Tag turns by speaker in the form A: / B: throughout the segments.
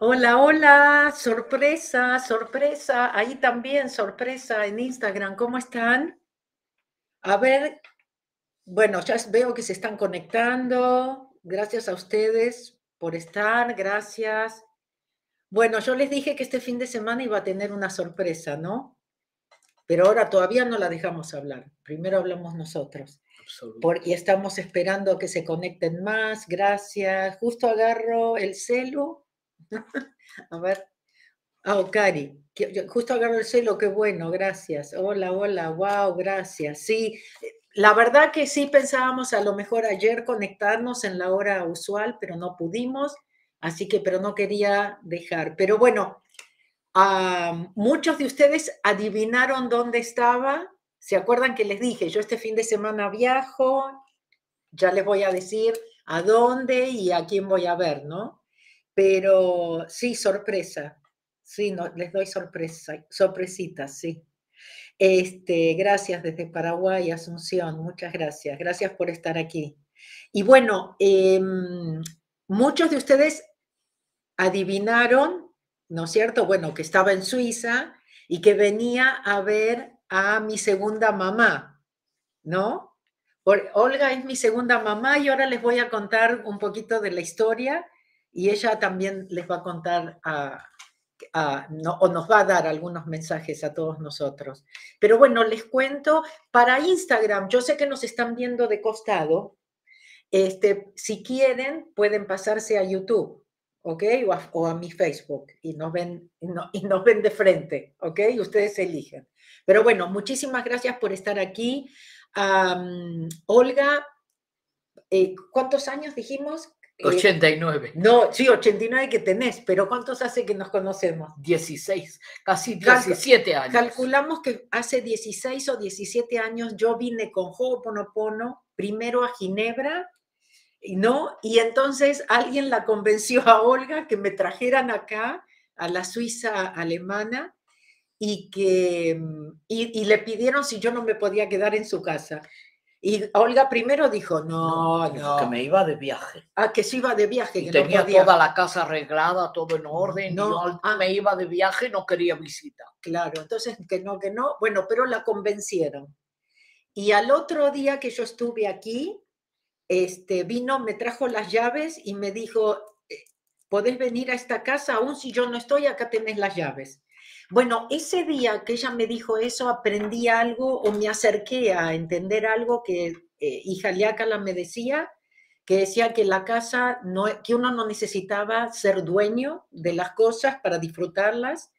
A: Hola, hola, sorpresa, sorpresa, ahí también, sorpresa en Instagram, ¿cómo están? A ver, bueno, ya veo que se están conectando, gracias a ustedes por estar, gracias. Bueno, yo les dije que este fin de semana iba a tener una sorpresa, ¿no? Pero ahora todavía no la dejamos hablar, primero hablamos nosotros. Porque estamos esperando que se conecten más, gracias. Justo agarro el celu A ver. Ah, oh, Cari, justo agarro el celo, qué bueno, gracias. Hola, hola, wow, gracias. Sí, la verdad que sí pensábamos a lo mejor ayer conectarnos en la hora usual, pero no pudimos, así que, pero no quería dejar. Pero bueno, muchos de ustedes adivinaron dónde estaba. ¿Se acuerdan que les dije, yo este fin de semana viajo? Ya les voy a decir a dónde y a quién voy a ver, ¿no? Pero sí, sorpresa. Sí, no, les doy sorpresa, sorpresitas, sí. Este, gracias desde Paraguay, Asunción, muchas gracias. Gracias por estar aquí. Y bueno, em, muchos de ustedes adivinaron, ¿no es cierto? Bueno, que estaba en Suiza y que venía a ver a mi segunda mamá, ¿no? Olga es mi segunda mamá y ahora les voy a contar un poquito de la historia y ella también les va a contar o nos va a dar algunos mensajes a todos nosotros. Pero bueno, les cuento, para Instagram, yo sé que nos están viendo de costado, este, si quieren pueden pasarse a YouTube, ¿ok? O a, mi Facebook y nos, ven, y, nos ven de frente, ¿ok? Ustedes eligen. Pero bueno, muchísimas gracias por estar aquí. Olga, eh, ¿cuántos años dijimos?
B: 89.
A: no, sí, 89 que tenés, pero ¿cuántos hace que nos conocemos?
B: 16, casi 17 años.
A: Calculamos que hace 16 o 17 años yo vine con Ho'oponopono primero a Ginebra, ¿no? Y entonces alguien la convenció a Olga que me trajeran acá, a la Suiza alemana, y que y le pidieron si yo no me podía quedar en su casa. Y Olga primero dijo, no, no.
B: Que me iba de viaje.
A: Ah, que se iba de viaje.
B: que tenía toda la casa arreglada, todo en orden. No, ah. me iba de viaje, no quería visita.
A: Claro, entonces que no, que no. Bueno, pero la convencieron. Y al otro día que yo estuve aquí, este, vino, me trajo las llaves y me dijo, eh, podés venir a esta casa, aún si yo no estoy, acá tenés las llaves. Bueno, ese día que ella me dijo eso, aprendí algo o me acerqué a entender algo que eh, hija me decía, que decía que la casa, que uno no necesitaba ser dueño de las cosas para disfrutarlas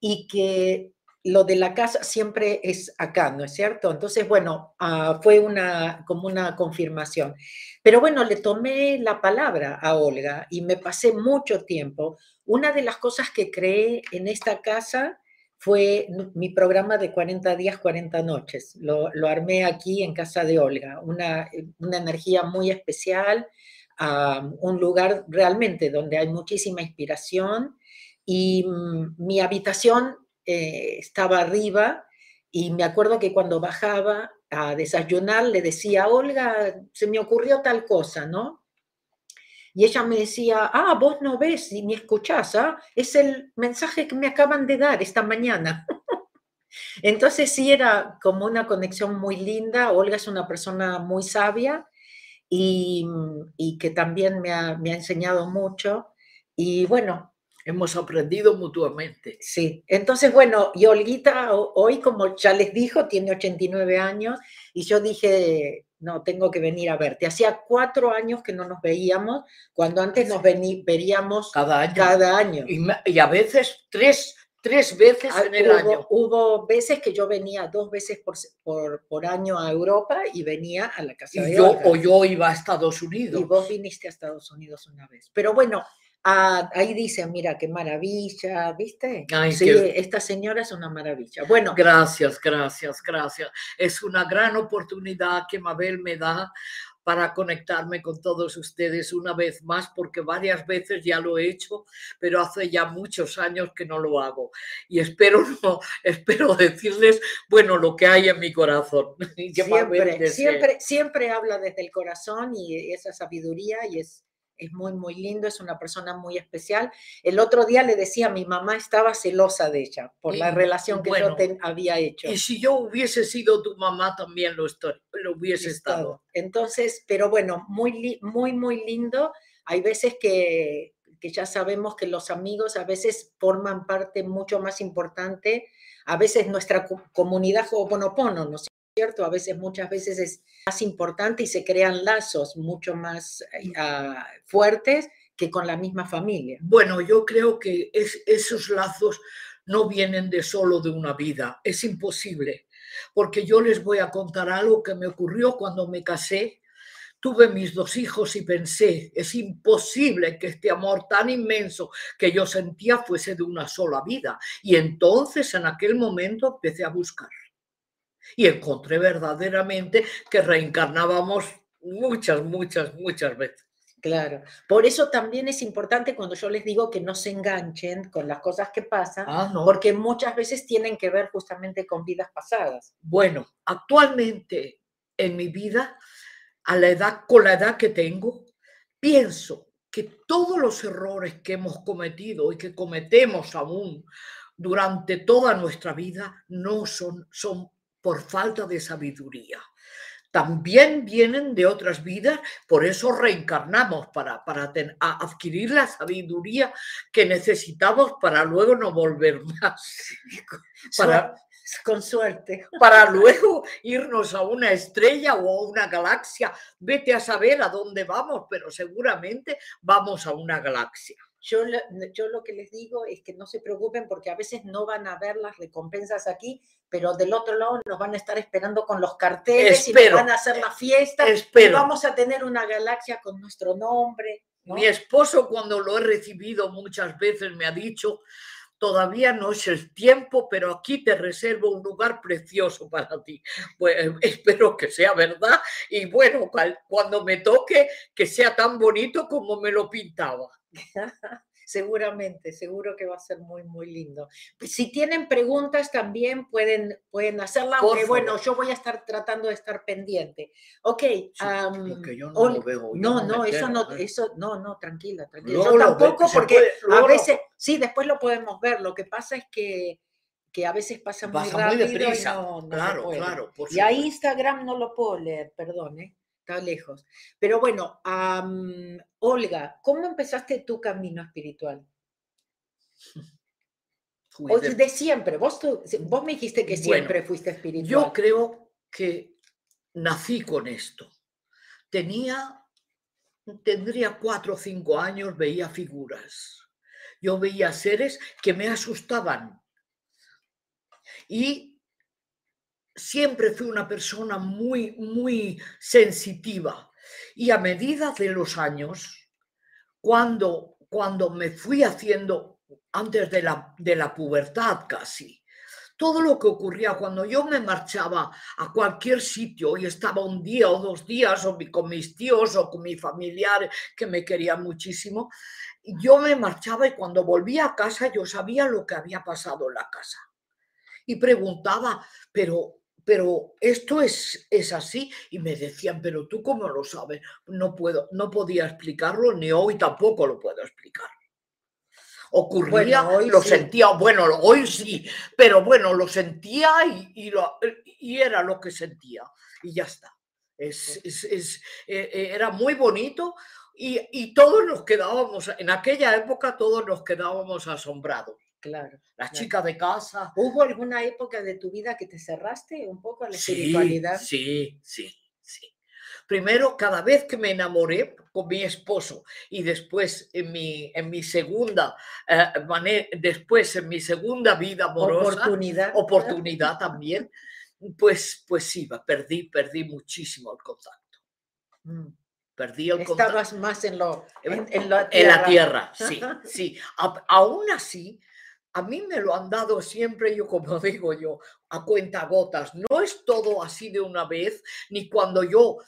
A: y que lo de la casa siempre es acá, ¿no es cierto? Entonces, bueno, ah, fue una, como una confirmación. Pero bueno, le tomé la palabra a Olga y me pasé mucho tiempo. Una de las cosas que creé en esta casa fue mi programa de 40 días, 40 noches. Lo, armé aquí en casa de Olga, una, una energía muy especial, un lugar realmente donde hay muchísima inspiración y mm, mi habitación eh, estaba arriba y me acuerdo que cuando bajaba a desayunar le decía, Olga, se me ocurrió tal cosa, ¿no? Y ella me decía, ah, vos no ves ni escuchás, ¿ah? es el mensaje que me acaban de dar esta mañana. Entonces sí era como una conexión muy linda. Olga es una persona muy sabia y, y que también me ha, me ha enseñado mucho. Y bueno,
B: hemos aprendido mutuamente.
A: Sí, entonces bueno, y Olguita hoy, como ya les dijo, tiene 89 años y yo dije, no, tengo que venir a verte. Hacía cuatro años que no nos veíamos, cuando antes nos veríamos
B: cada año.
A: Cada año.
B: Y, a veces tres, tres veces ah, en el año.
A: Hubo veces que yo venía dos veces por, por, año a Europa y venía a la casa de
B: yo, O yo iba a Estados Unidos.
A: Y vos viniste a Estados Unidos una vez. Pero bueno, Ah, ahí dice, mira, qué maravilla, ¿viste? sí, esta señora es una maravilla. Bueno.
B: Gracias, gracias, gracias. Es una gran oportunidad que Mabel me da para conectarme con todos ustedes una vez más, porque varias veces ya lo he hecho, pero hace ya muchos años que no lo hago. Y espero, no, espero decirles, bueno, lo que hay en mi corazón.
A: Siempre, siempre, siempre habla desde el corazón y esa sabiduría y es es muy, muy lindo, es una persona muy especial. El otro día le decía, mi mamá estaba celosa de ella por la relación que yo había hecho.
B: Y si yo hubiese sido tu mamá, también lo, estoy, lo hubiese estado.
A: Entonces, pero bueno, muy, muy, muy lindo. Hay veces que, que ya sabemos que los amigos a veces forman parte mucho más importante, a veces nuestra comunidad Ho'oponopono, ¿no cierto? A veces, muchas veces es más importante y se crean lazos mucho más eh, ah, fuertes que con la misma familia.
B: Bueno, yo creo que es, esos lazos no vienen de solo de una vida, es imposible, porque yo les voy a contar algo que me ocurrió cuando me casé. Tuve mis dos hijos y pensé, es imposible que este amor tan inmenso que yo sentía fuese de una sola vida. Y entonces en aquel momento empecé a buscar y encontré verdaderamente que reencarnábamos muchas, muchas, muchas veces.
A: Claro, por eso también es importante cuando yo les digo que no se enganchen con las cosas que pasan, ah, porque muchas veces tienen que ver justamente con vidas pasadas.
B: Bueno, actualmente en mi vida, a la edad, con la edad que tengo, pienso que todos los errores que hemos cometido y que cometemos aún durante toda nuestra vida no son, son por falta de sabiduría. También vienen de otras vidas, por eso reencarnamos, para, para adquirir la sabiduría que necesitamos para luego no volver más.
A: Para, con suerte.
B: Para luego irnos a una estrella o a una galaxia. Vete a saber a dónde vamos, pero seguramente vamos a una galaxia.
A: Yo, yo lo que les digo es que no se preocupen porque a veces no van a ver las recompensas aquí, pero del otro lado nos van a estar esperando con los carteles y nos van a hacer la fiesta y vamos a tener una galaxia con nuestro nombre.
B: Mi esposo cuando lo he recibido muchas veces me ha dicho, todavía no es el tiempo, pero aquí te reservo un lugar precioso para ti. Pues espero que sea verdad y bueno, cuando me toque, que sea tan bonito como me lo pintaba.
A: Seguramente, seguro que va a ser muy, muy lindo. Pues, si tienen preguntas también pueden, pueden hacerla, aunque bueno, yo voy a estar tratando de estar pendiente. Ok.
B: yo no lo veo.
A: No, no, eso no, eso, no, no, tranquila, tranquila. yo tampoco, porque a veces, sí, después lo podemos ver. Lo que pasa es que que a veces pasa muy rápido y no,
B: claro, claro.
A: y a Instagram no lo puedo leer, perdón, ¿eh? Está lejos. Pero bueno, Olga, ¿cómo empezaste tu camino espiritual? O de siempre, vos, vos me dijiste que siempre fuiste espiritual.
B: Yo creo que nací con esto. Tenía, tendría cuatro o cinco años, veía figuras. Yo veía seres que me asustaban. Y siempre fui una persona muy, muy sensitiva. Y a medida de los años, cuando, cuando me fui haciendo, antes de la, de la pubertad casi, todo lo que ocurría cuando yo me marchaba a cualquier sitio y estaba un día o dos días o con mis tíos o con mi familiar que me quería muchísimo, yo me marchaba y cuando volvía a casa yo sabía lo que había pasado en la casa. Y preguntaba, pero pero esto es, es así. Y me decían, pero tú cómo lo sabes? No puedo, no podía explicarlo, ni hoy tampoco lo puedo explicar. Ocurría, hoy lo sentía, bueno, hoy sí, pero bueno, lo sentía y, y, era lo que sentía. Y ya está. Es, es, es, e, e, era muy bonito y, y todos nos quedábamos, en aquella época todos nos quedábamos asombrados.
A: Claro.
B: Las chicas de casa.
A: ¿Hubo alguna época de tu vida que te cerraste un poco a la espiritualidad?
B: Sí, sí, sí. Primero, cada vez que me enamoré con mi esposo y después en mi, en mi segunda, eh, después en mi segunda vida amorosa,
A: oportunidad,
B: oportunidad también, pues, pues sí, perdí, perdí muchísimo el contacto. Mm. Perdí el
A: contacto. Estabas más en, lo,
B: en, tierra. En la tierra, sí, sí. aún así, a mí me lo han dado siempre, yo como digo yo, a cuenta gotas. No es todo así de una vez, ni cuando yo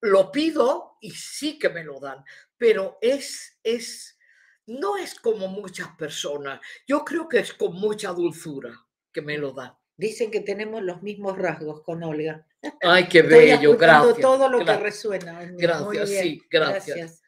B: lo pido y sí que me lo dan, pero es, es, no es como muchas personas. Yo creo que es con mucha dulzura que me lo dan.
A: Dicen que tenemos los mismos rasgos con Olga.
B: Ay, qué bello, gracias.
A: todo lo que resuena.
B: Gracias, sí, gracias.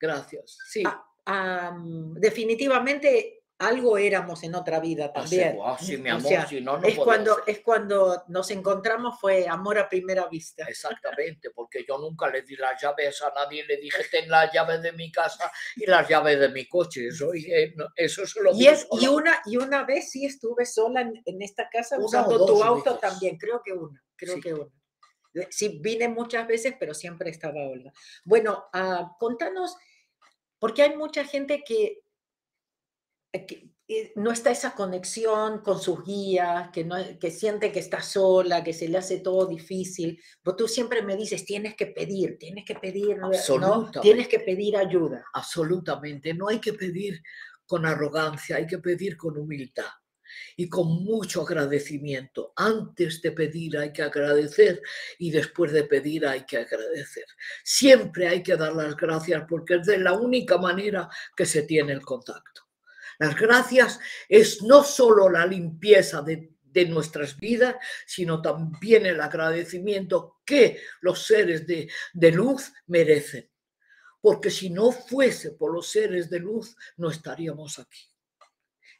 B: Gracias. Sí.
A: Ah, definitivamente algo éramos en otra vida también.
B: ah, sí, mi
A: O
B: amor,
A: sea,
B: si no, no
A: es, cuando,
B: ser.
A: es cuando nos encontramos, fue amor a primera vista.
B: Exactamente, porque yo nunca le di las llaves a nadie, le dije, ten las llaves de mi casa y las llaves de mi coche. Eso, eh, no, eso se lo
A: Y, es, y, una, y una vez sí estuve sola en, en esta casa
B: Una o
A: usando tu auto
B: veces.
A: también, creo que una, creo
B: Sí.
A: que una. Eh, Sí, vine muchas veces, pero siempre estaba Olga. Bueno, ah, contanos, porque hay mucha gente que, eh, que, eh, no está esa conexión con sus guías, que, no, que siente que está sola, que se le hace todo difícil. Pero tú siempre me dices, tienes que pedir, tienes que pedir, ¿no? Tienes que pedir ayuda.
B: Absolutamente, no hay que pedir con arrogancia, hay que pedir con humildad y con mucho agradecimiento. Antes de pedir hay que agradecer y después de pedir hay que agradecer. Siempre hay que dar las gracias porque es de la única manera que se tiene el contacto. Las gracias es no solo la limpieza de, nuestras vidas, sino también el agradecimiento que los seres de luz merecen. Porque si no fuese por los seres de luz, no estaríamos aquí.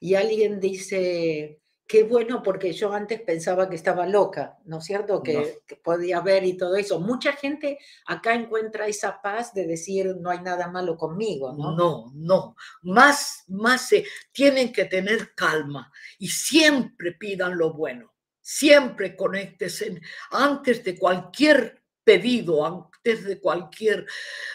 A: y alguien dice, qué bueno, porque yo antes pensaba que estaba loca, ¿no es cierto? Que,
B: No.
A: que podía ver y todo eso. Mucha gente acá encuentra esa paz de decir, no hay nada malo conmigo, ¿no?
B: No, no. Más, más se tienen que tener calma y siempre pidan lo bueno. Siempre conéctese antes de cualquier pedido, antes de cualquier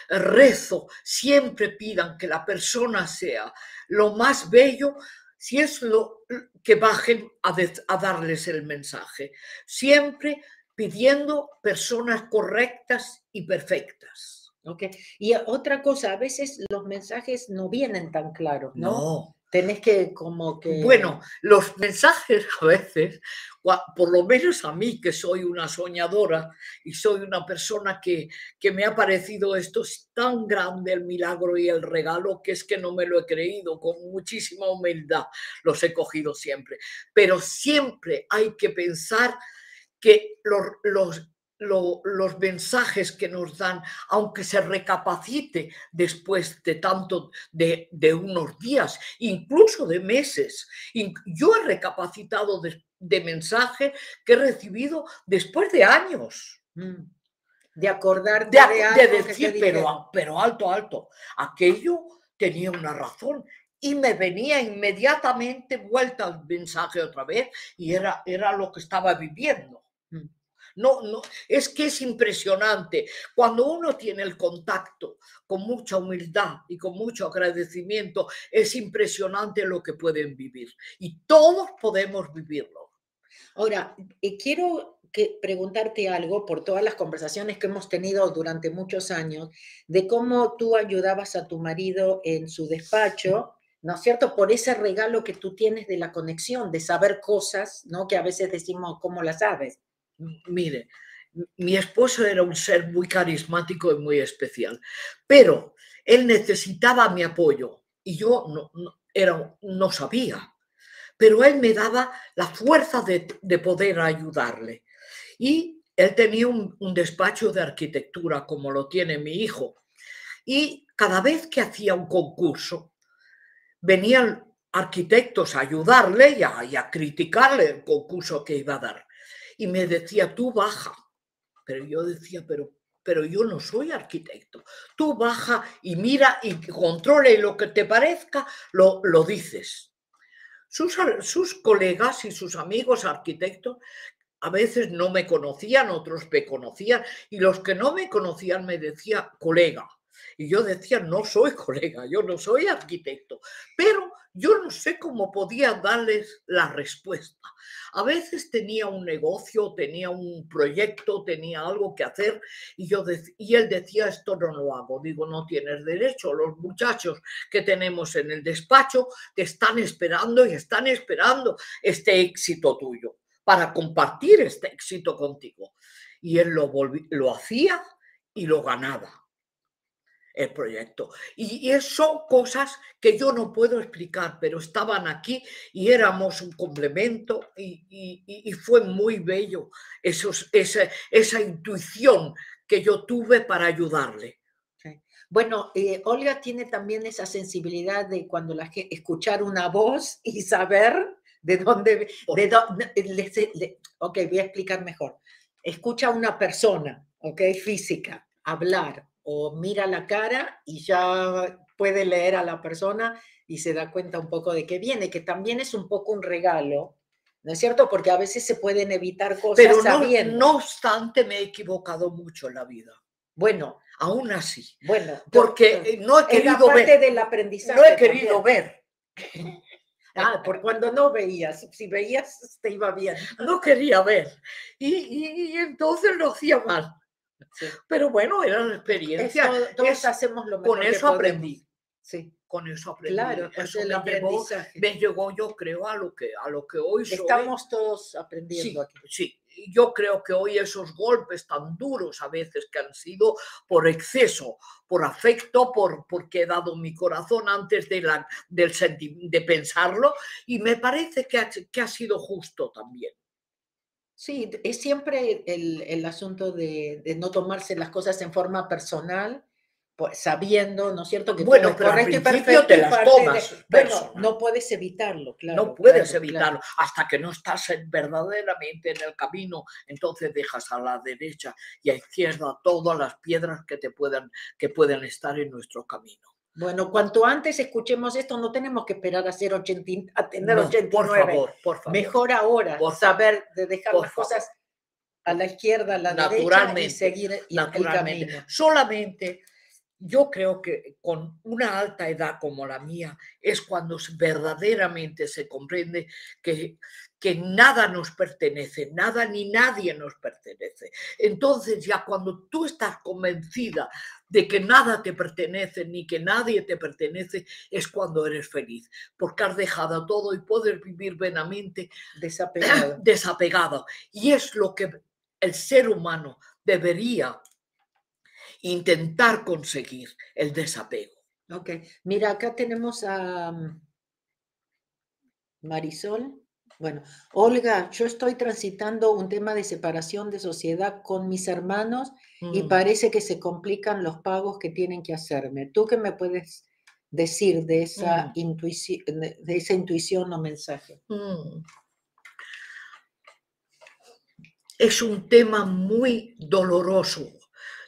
B: rezo, siempre pidan que la persona sea lo más bello, si es lo que bajen a, darles el mensaje. Siempre pidiendo personas correctas y perfectas.
A: ¿ok? Y otra cosa, a veces los mensajes no vienen tan claros, ¿no?
B: no.
A: Tenés que como que...
B: Bueno, los mensajes a veces, por lo menos a mí que soy una soñadora y soy una persona que, que me ha parecido esto es tan grande el milagro y el regalo que es que no me lo he creído, con muchísima humildad los he cogido siempre. Pero siempre hay que pensar que los, lo- los mensajes que nos dan, aunque se recapacite después de tanto, de, de unos días, incluso de meses. Yo he recapacitado de, de mensajes que he recibido después de años.
A: Mm, De acordarte
B: De,
A: de,
B: de
A: que
B: decir, pero, pero alto, alto, aquello tenía una razón. Y me venía inmediatamente vuelta al mensaje otra vez y era, era lo que estaba viviendo. No, no, es que es impresionante. Cuando uno tiene el contacto con mucha humildad y con mucho agradecimiento, es impresionante lo que pueden vivir. Y todos podemos vivirlo.
A: Ahora, eh, quiero que preguntarte algo por todas las conversaciones que hemos tenido durante muchos años de cómo tú ayudabas a tu marido en su despacho, ¿no es cierto? Por ese regalo que tú tienes de la conexión, de saber cosas, ¿no? Que a veces decimos, ¿cómo las sabes?
B: Mire, mi esposo era un ser muy carismático y muy especial, pero él necesitaba mi apoyo y yo no, era, no sabía, pero él me daba la fuerza de, de poder ayudarle. Y él tenía un, un despacho de arquitectura como lo tiene mi hijo. Y cada vez que hacía un concurso, venían arquitectos a ayudarle y a criticarle el concurso que iba a dar. Y me decía, tú baja. Pero yo decía, pero, pero yo no soy arquitecto. Tú baja y mira y controla y lo que te parezca, lo, lo dices. Sus, sus colegas y sus amigos arquitectos a veces no me conocían, otros me conocían, y los que no me conocían me decían colega. Y yo decía, no soy colega, yo no soy arquitecto, pero yo no sé cómo podía darles la respuesta. A veces tenía un negocio, tenía un proyecto, tenía algo que hacer y, yo y él decía, esto no lo hago. Digo, no tienes derecho. Los muchachos que tenemos en el despacho te están esperando y están esperando este éxito tuyo para compartir este éxito contigo. Y él lo, lo hacía y lo ganaba el proyecto. Y, y son cosas que yo no puedo explicar, pero estaban aquí y éramos un complemento y, y- y- y fue muy bello esos, esa, esa intuición que yo tuve para ayudarle.
A: Bueno, eh, Olga tiene también esa sensibilidad de cuando la escuchar una voz y saber de dónde, de dónde ok, voy a explicar mejor. Escucha a una persona, ok, física, hablar o mira la cara y ya puede leer a la persona y se da cuenta un poco de qué viene, que también es un poco un regalo, ¿no es cierto? Porque a veces se pueden evitar cosas
B: Pero no,
A: sabiendo.
B: no obstante, me he equivocado mucho en la vida.
A: Bueno,
B: Aún así.
A: bueno.
B: Porque eh, no he querido
A: parte
B: ver.
A: del aprendizaje.
B: No he querido
A: también.
B: ver.
A: Ah, por cuando no veías, si veías te iba bien.
B: No quería ver. Y, y- y entonces lo hacía mal.
A: Sí.
B: Pero bueno, era la
A: Es
B: experiencia.
A: todo- todos
B: Es-
A: hacemos lo mejor
B: con eso aprendí.
A: Sí,
B: Con eso aprendí.
A: claro, es
B: eso
A: el aprendizaje.
B: me llegó, yo creo, a lo que, a lo que hoy soy.
A: Estamos todos
B: Sí,
A: aprendiendo aquí.
B: sí. Yo creo que hoy esos golpes tan duros a veces que han sido por exceso, por afecto, por porque he dado mi corazón antes de, la, del de pensarlo, y me parece que ha, que ha sido justo también.
A: Sí, es siempre el, el asunto de, de no tomarse las cosas en forma personal, pues, sabiendo, ¿no es cierto? Que
B: Bueno, pero al
A: correcto
B: principio te las
A: de-
B: tomas
A: bueno, no puedes evitarlo, claro.
B: no puedes
A: claro,
B: evitarlo
A: claro.
B: hasta que no estás en- verdaderamente en el camino, entonces dejas a la derecha y a izquierda todas las piedras que te puedan que pueden estar en nuestro camino.
A: Bueno, cuanto antes escuchemos esto, no tenemos que esperar a, ser 80, a tener
B: No,
A: 89.
B: por favor, por favor.
A: Mejor ahora
B: Por
A: saber de dejar
B: por
A: las
B: favor.
A: cosas a la izquierda, a la derecha y
B: Naturalmente,
A: seguir el- el
B: naturalmente.
A: camino.
B: Solamente yo creo que con una alta edad como la mía es cuando verdaderamente se comprende que, que nada nos pertenece, nada ni nadie nos pertenece. Entonces ya cuando tú estás convencida de que nada te pertenece ni que nadie te pertenece, es cuando eres feliz, porque has dejado todo y puedes vivir
A: Desapegado.
B: desapegado. Y es lo que el ser humano debería intentar conseguir, el desapego.
A: Ok, mira, acá tenemos a mm, Marisol. Bueno, Olga, yo estoy transitando un tema de separación de sociedad con mis hermanos y
B: Mm,
A: parece que se complican los pagos que tienen que hacerme. ¿Tú qué me puedes decir de esa,
B: Mm.
A: intuici- de esa intuición o mensaje?
B: mm. Es un tema muy doloroso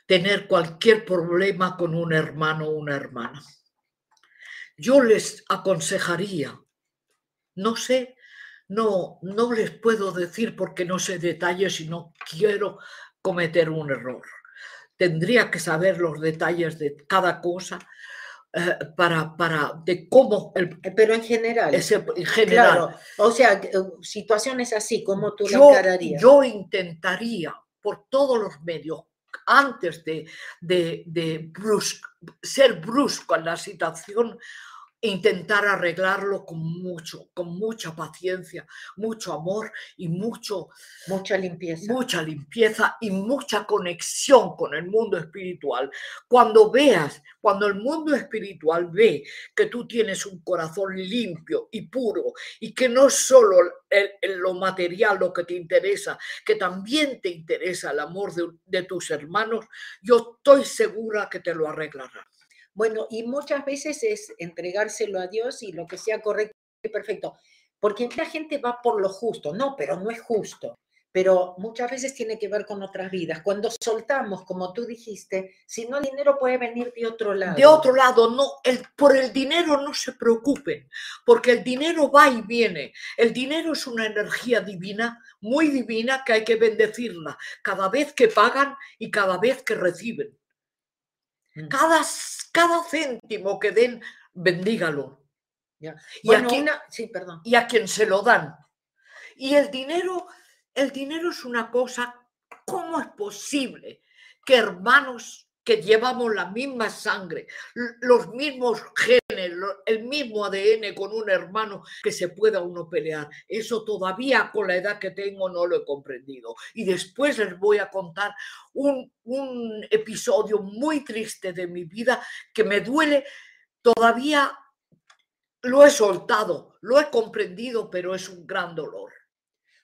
B: tener cualquier problema con un hermano o una hermana. Yo les aconsejaría, no sé, no, no les puedo decir porque no sé detalles y no quiero cometer un error. Tendría que saber los detalles de cada cosa eh, para, para de cómo el,
A: Eh, Pero en general,
B: ese, en general.
A: claro, o sea, eh, situaciones así, ¿cómo tú
B: yo,
A: encararías?
B: yo intentaría por todos los medios, antes de, de, de ser brusco en la situación, intentar arreglarlo con mucho, con mucha paciencia, mucho amor y mucho,
A: Mucha limpieza.
B: mucha limpieza y mucha conexión con el mundo espiritual. Cuando veas, cuando el mundo espiritual ve que tú tienes un corazón limpio y puro y que no solo el- el- lo material lo que te interesa, que también te interesa el amor de, de tus hermanos, yo estoy segura que te lo arreglarán.
A: Bueno, y muchas veces es entregárselo a Dios y lo que sea correcto y perfecto. Porque la gente va por lo justo, no, pero no es justo. Pero muchas veces tiene que ver con otras vidas. Cuando soltamos, como tú dijiste, si no, el dinero puede venir de otro lado.
B: De otro lado, no, el, por el dinero no se preocupen, porque el dinero va y viene. El dinero es una energía divina, muy divina, que hay que bendecirla cada vez que pagan y cada vez que reciben.
A: Mm.
B: Cada, cada céntimo que den, bendígalo.
A: Ya.
B: Y,
A: Bueno,
B: a quien,
A: una- sí, perdón.
B: y a quien se lo dan. Y el dinero, el dinero es una cosa, ¿cómo es posible que hermanos que llevamos la misma sangre, los mismos genes, el mismo ADN con un hermano, que se pueda uno pelear? Eso todavía con la edad que tengo no lo he comprendido. Y después les voy a contar un, un episodio muy triste de mi vida que me duele todavía. Lo he soltado, lo he comprendido, pero es un gran dolor.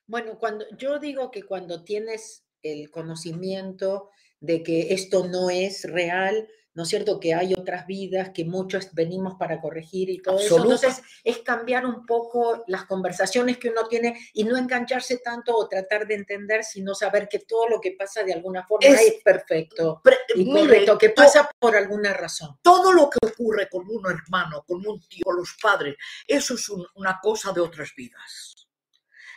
A: Bueno, cuando yo digo que cuando tienes el conocimiento de que esto no es real, ¿no es cierto? Que hay otras vidas, que muchos venimos para corregir y todo eso. Entonces, es cambiar un poco las conversaciones que uno tiene y no engancharse tanto o tratar de entender, sino saber que todo lo que pasa de alguna forma es, perfecto y correcto, que pasa por alguna razón.
B: Todo lo que ocurre con un hermano, con un tío, con los padres, eso es una cosa de otras vidas.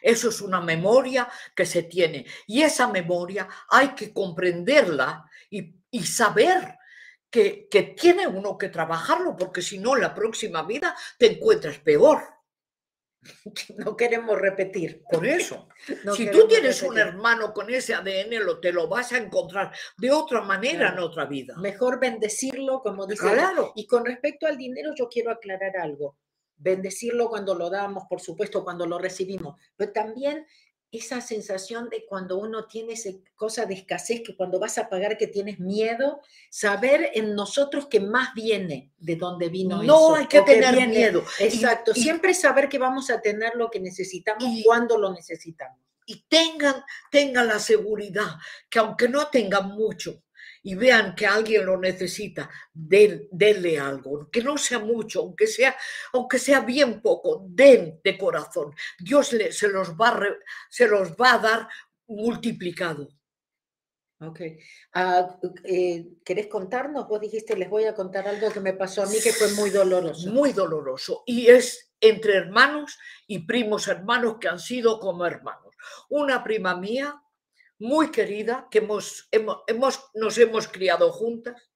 B: Eso es una memoria que se tiene. Y esa memoria hay que comprenderla y, y saber que, tiene uno que trabajarlo, porque si no, la próxima vida te encuentras peor.
A: No queremos repetir.
B: Por eso. si tú tienes un hermano con ese ADN, lo, te lo vas a encontrar de otra manera en otra vida.
A: Mejor bendecirlo, como dice.
B: Claro.
A: Y con respecto al dinero, yo quiero aclarar algo. Bendecirlo cuando lo damos, por supuesto, cuando lo recibimos, pero también esa sensación de cuando uno tiene esa cosa de escasez, que cuando vas a pagar que tienes miedo, saber en nosotros que más viene de dónde vino
B: no hay que tener miedo.
A: Exacto, siempre saber que vamos a tener lo que necesitamos y, cuando lo necesitamos.
B: Y tengan, tengan la seguridad que aunque no tengan mucho, y vean que alguien lo necesita, denle algo, que no sea mucho, aunque sea, aunque sea bien poco, den de corazón. Dios le, se, los va, se los va a dar multiplicado.
A: Ok. Ah, eh, ¿Querés contarnos? Vos dijiste, les voy a contar algo que me pasó a mí que fue muy doloroso.
B: Muy doloroso. Y es entre hermanos y primos hermanos que han sido como hermanos. Una prima mía muy querida, que hemos, hemos, nos hemos criado juntas,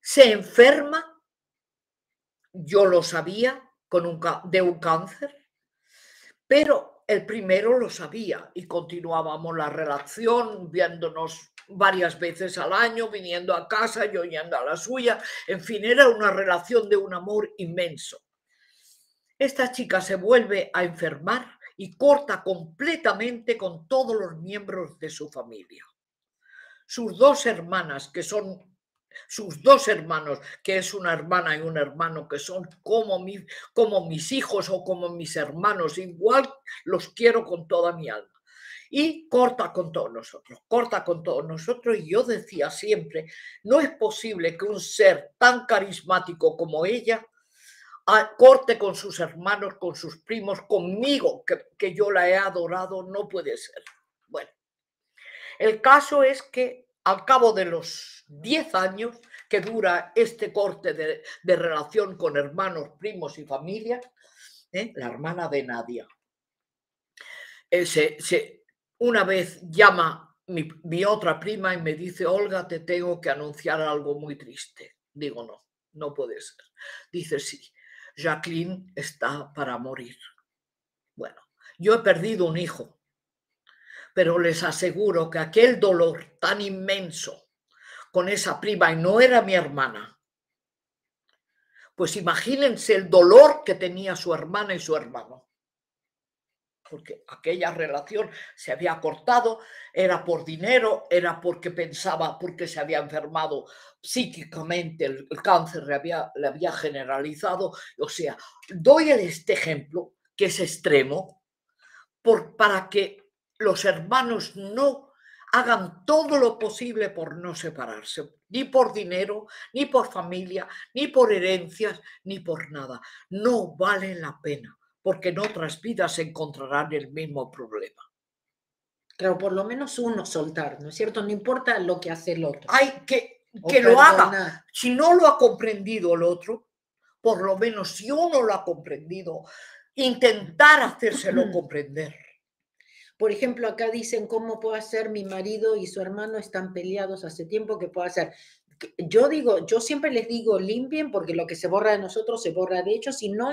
B: se enferma, yo lo sabía, con un, de un cáncer, pero el primero lo sabía y continuábamos la relación viéndonos varias veces al año, viniendo a casa, yo yendo a la suya, en fin, era una relación de un amor inmenso. Esta chica se vuelve a enfermar y corta completamente con todos los miembros de su familia. Sus dos hermanas, que son sus dos hermanos, que es una hermana y un hermano, que son como, mis hijos o como mis hermanos, igual los quiero con toda mi alma. Y corta con todos nosotros, corta con todos nosotros. Y yo decía siempre, no es posible que un ser tan carismático como ella corte con sus hermanos, con sus primos, conmigo, que, yo la he adorado, no puede ser. Bueno, el caso es que al cabo de los 10 años que dura este corte de, relación con hermanos, primos y familia, ¿eh? la hermana de Nadia, eh, una vez llama mi otra prima y me dice, Olga, te tengo que anunciar algo muy triste. Digo, no, no puede ser. Dice, sí, Jacqueline está para morir. Bueno, yo he perdido un hijo, pero les aseguro que aquel dolor tan inmenso con esa prima, y no era mi hermana, pues imagínense el dolor que tenía su hermana y su hermano porque aquella relación se había cortado, era por dinero, era porque pensaba, porque se había enfermado psíquicamente, el, cáncer le había, generalizado. O sea, doy este ejemplo, que es extremo, para que los hermanos no hagan todo lo posible por no separarse, ni por dinero, ni por familia, ni por herencias, ni por nada. No vale la pena porque en otras vidas encontrarán el mismo problema.
A: Claro, por lo menos uno soltar, ¿no es cierto? No importa lo que hace el otro.
B: Hay que que lo haga. Si no lo ha comprendido el otro, por lo menos si uno lo ha comprendido, intentar hacérselo comprender.
A: Por ejemplo, acá dicen cómo puedo hacer mi marido y su hermano están peleados hace tiempo que puedo hacer. Yo digo, yo siempre les digo limpien porque lo que se borra de nosotros se borra de ellos si no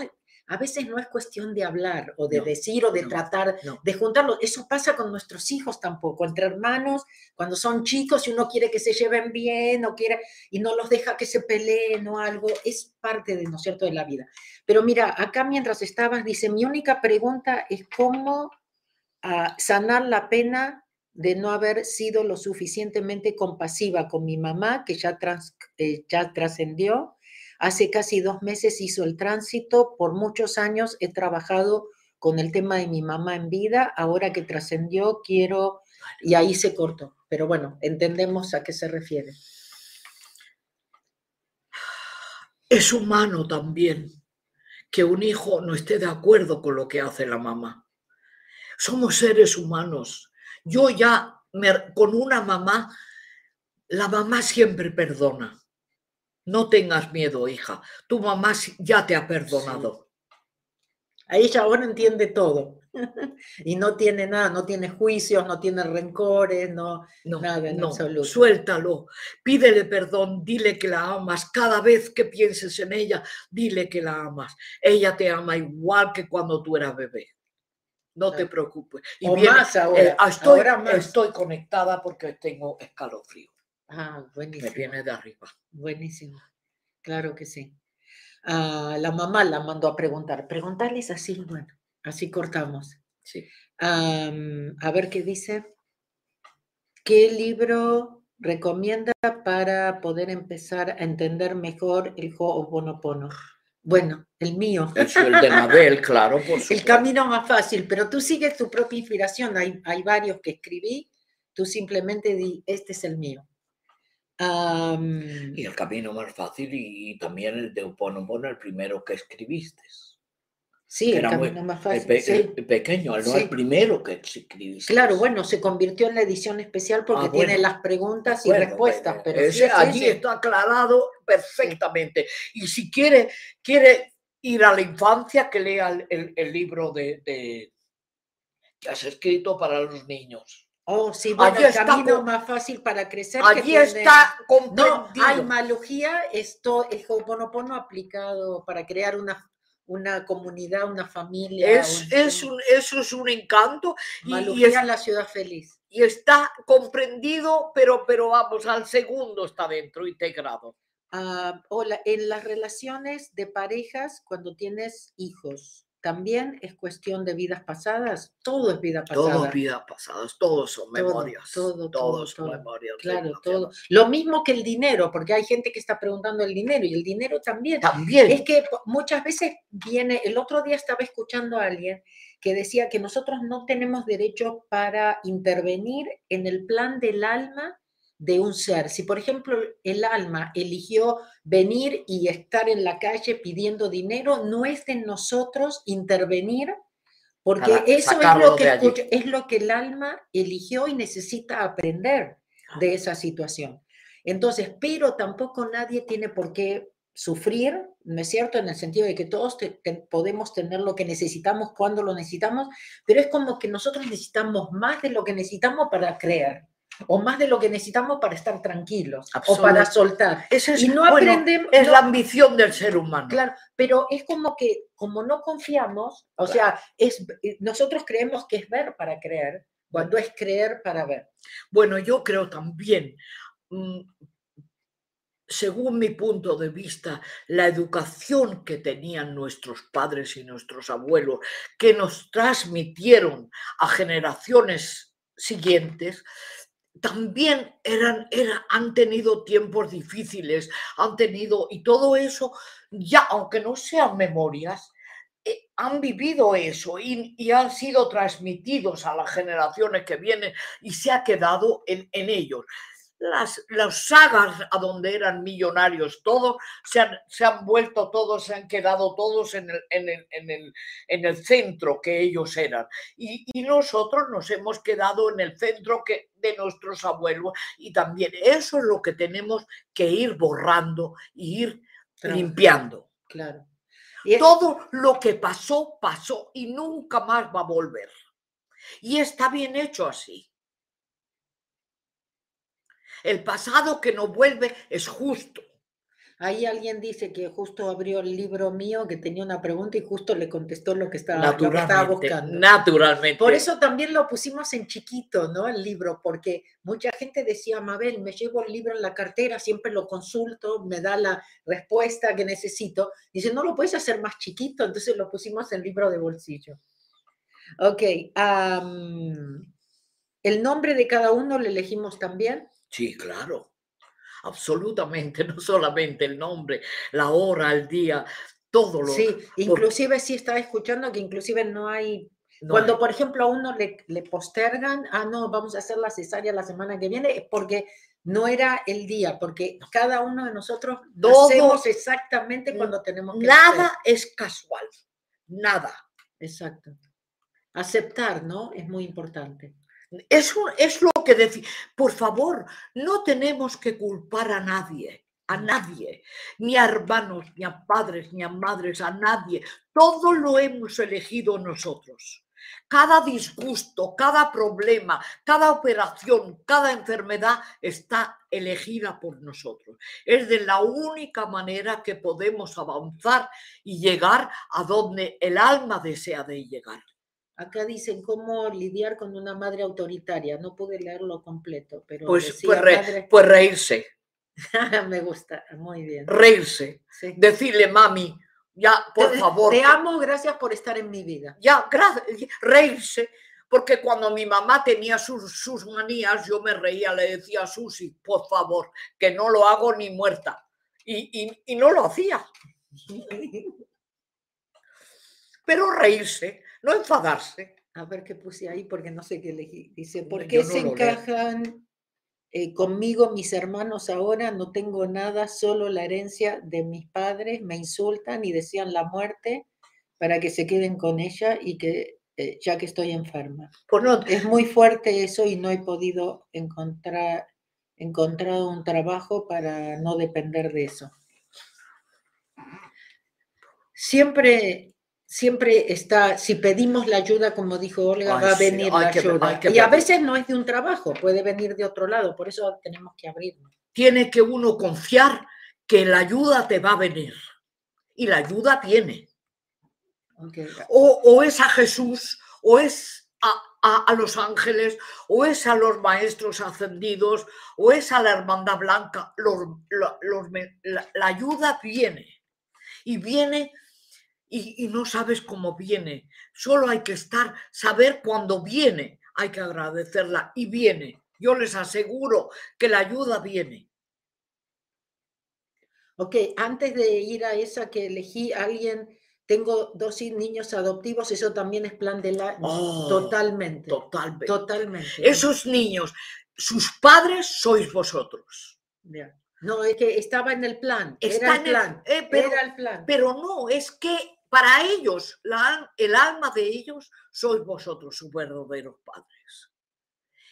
A: a veces no es cuestión de hablar o de decir o de tratar de juntarlo. Eso pasa con nuestros hijos tampoco, entre hermanos, cuando son chicos y uno quiere que se lleven bien o quiere y no los deja que se peleen o algo, es parte de, ¿no cierto?, de la vida. Pero mira, acá mientras estabas, dice, mi única pregunta es cómo ah, sanar la pena de no haber sido lo suficientemente compasiva con mi mamá, que ya, eh, ya trascendió, Hace casi dos meses hizo el tránsito, por muchos años he trabajado con el tema de mi mamá en vida, ahora que trascendió quiero, y ahí se cortó, pero bueno, entendemos a qué se refiere.
B: Es humano también que un hijo no esté de acuerdo con lo que hace la mamá. Somos seres humanos. Yo ya con una mamá, la mamá siempre perdona. No tengas miedo, hija. Tu mamá ya te ha perdonado.
A: A ella ahora entiende todo. y no tiene nada, no tiene juicios, no tiene rencores, no, nada en absoluto.
B: Suéltalo, pídele perdón, dile que la amas. Cada vez que pienses en ella, dile que la amas. Ella te ama igual que cuando tú eras bebé. No te preocupes.
A: Y o más ahora.
B: Eh, estoy, estoy conectada porque tengo escalofrío.
A: Ah, buenísimo.
B: Me viene de arriba.
A: Buenísimo. Claro que sí. Ah, la mamá la mandó a preguntar. Preguntarles así, bueno. Así cortamos.
B: Sí.
A: a ver qué dice. ¿Qué libro recomienda para poder empezar a entender mejor el Ho'oponopono? Bueno, el mío.
B: Es el de Mabel, claro, por
A: El camino más fácil, pero tú sigues tu propia inspiración. Hay, hay varios que escribí, tú simplemente di, este es el mío.
B: Y el camino más fácil y, también el de Ho'oponopono, el primero que escribiste.
A: Sí, el camino más fácil.
B: pequeño, no el primero que escribiste.
A: Claro, bueno, se convirtió en la edición especial porque ah, tiene las preguntas y respuestas. Pero
B: allí está aclarado perfectamente. Y si quiere, quiere ir a la infancia, que lea el, libro de, que has escrito para los niños.
A: Oh, sí, bueno, el camino más fácil para crecer.
B: Allí está
A: No, hay malugía, esto, el Ho'oponopono aplicado para crear una una comunidad, una familia.
B: Es, es un, eso es un encanto.
A: Y, es la ciudad feliz.
B: Y está comprendido, pero, pero vamos, al segundo está dentro, integrado.
A: Ah, hola, en las relaciones de parejas, cuando tienes hijos, también es cuestión de vidas pasadas, todo es vida pasada.
B: Todo es vidas pasadas, todos son memorias. Todo, todos son memorias.
A: Claro, todo. Lo mismo que el dinero, porque hay gente que está preguntando el dinero y el dinero también.
B: También.
A: Es que muchas veces viene, el otro día estaba escuchando a alguien que decía que nosotros no tenemos derecho para intervenir en el plan del alma de un ser. Si, por ejemplo, el alma eligió venir y estar en la calle pidiendo dinero, no es de nosotros intervenir, porque eso es lo, que es lo que el alma eligió y necesita aprender de esa situación. Entonces, pero tampoco nadie tiene por qué sufrir, ¿no es cierto? En el sentido de que todos podemos tener lo que necesitamos cuando lo necesitamos, pero es como que nosotros necesitamos más de lo que necesitamos para creer o más de lo que necesitamos para estar tranquilos o para soltar.
B: es, y no aprendemos. Es la ambición del ser humano.
A: Claro, pero es como que, como no confiamos, o sea, es, eh, nosotros creemos que es ver para creer, cuando es creer para ver.
B: Bueno, yo creo también, mm, según mi punto de vista, la educación que tenían nuestros padres y nuestros abuelos, que nos transmitieron a generaciones siguientes, también eran, han tenido tiempos difíciles, han tenido, y todo eso, ya aunque no sean memorias, eh, han vivido eso y, han sido transmitidos a las generaciones que vienen y se ha quedado en ellos las, las sagas a donde eran millonarios todos, se han, se han vuelto todos, se han quedado todos en el, en el, en el, en el centro que ellos eran. Y, y, nosotros nos hemos quedado en el centro que, de nuestros abuelos y también eso es lo que tenemos que ir borrando y ir limpiando.
A: Claro.
B: Y Todo lo que pasó, pasó y nunca más va a volver. Y está bien hecho así. El pasado que no vuelve es justo.
A: Ahí alguien dice que justo abrió el libro mío que tenía una pregunta y justo le contestó lo que estaba, buscando.
B: Naturalmente.
A: Por eso también lo pusimos en chiquito, ¿no? El libro, porque mucha gente decía, Mabel, me llevo el libro en la cartera, siempre lo consulto, me da la respuesta que necesito. Dice, no lo puedes hacer más chiquito, entonces lo pusimos en libro de bolsillo. Ok. el nombre de cada uno lo elegimos también.
B: Sí, claro, absolutamente, no solamente el nombre, la hora, el día, todo lo...
A: Sí, inclusive sí estaba escuchando que inclusive no hay... Cuando, por ejemplo, a uno le, le, postergan, ah, no, vamos a hacer la cesárea la semana que viene, porque no era el día, porque cada uno de nosotros
B: Todo-
A: hacemos exactamente cuando tenemos que
B: Nada
A: hacer.
B: es casual, nada.
A: Exacto. Aceptar, ¿no? Es muy importante.
B: Eso es lo que decir. Por favor, no tenemos que culpar a nadie, a nadie, ni a hermanos, ni a padres, ni a madres, a nadie. Todo lo hemos elegido nosotros. Cada disgusto, cada problema, cada operación, cada enfermedad está elegida por nosotros. Es de la única manera que podemos avanzar y llegar a donde el alma desea de llegar.
A: Acá dicen cómo lidiar con una madre autoritaria. No pude leerlo completo, pero
B: Pues,
A: decía
B: pues, re-
A: madre-
B: pues reírse,
A: me gusta, muy bien.
B: reírse.
A: Sí.
B: decirle, mami, ya, por
A: Te-
B: favor,
A: Te amo, gracias por estar en mi vida.
B: ya, gracias, reírse, porque cuando mi mamá tenía sus, sus manías, yo me reía, le decía a Susi, por favor, que no lo hago ni muerta. Y, y- y no lo hacía, pero reírse, no enfadarse.
A: A ver qué puse ahí porque no sé qué elegí. Dice, ¿por qué
B: no
A: se encajan eh, conmigo mis hermanos ahora? No tengo nada, solo la herencia de mis padres. Me insultan y desean la muerte para que se queden con ella y que eh, ya que estoy enferma.
B: No,
A: Es muy fuerte eso y no he podido encontrar encontrado un trabajo para no depender de eso. Siempre, siempre está, si pedimos la ayuda, como dijo Olga,
B: Ay,
A: va a
B: sí,
A: venir
B: hay
A: la
B: que-
A: ayuda. y a veces no es de un trabajo, puede venir de otro lado, por eso tenemos que abrirnos.
B: tiene que uno confiar que la ayuda te va a venir. Y la ayuda viene.
A: Ok,
B: o, o es a Jesús, o es a, a- a los ángeles, o es a los maestros ascendidos, o es a la hermandad blanca. Los- lo- los me- la, la ayuda viene. Y viene y, y no sabes cómo viene. Solo hay que estar, saber cuándo viene. Hay que agradecerla y viene. Yo les aseguro que la ayuda viene.
A: Ok, antes de ir a esa que elegí, alguien, tengo dos niños adoptivos, eso también es plan de la...
B: Oh,
A: totalmente,
B: Totalmente.
A: totalmente.
B: Esos niños, sus padres sois vosotros.
A: Ya. No, es que estaba en el plan,
B: Está
A: era el
B: en el-
A: plan,
B: eh, pero,
A: era el plan.
B: pero no, es que para ellos, la el alma de ellos, sois vosotros sus verdaderos padres.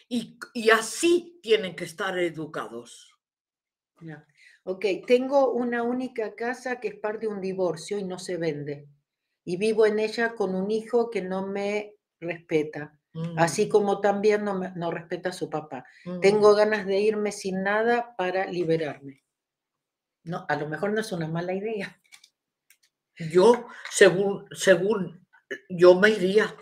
B: Y, y así tienen que estar educados.
A: Ya. Ok, tengo una única casa que es parte de un divorcio y no se vende. Y vivo en ella con un hijo que no me respeta,
B: Mm,
A: así como también no, me- no respeta a su papá.
B: mm.
A: Tengo ganas de irme sin nada para liberarme. No, a lo mejor no es una mala idea.
B: Yo, según, según, yo me iría.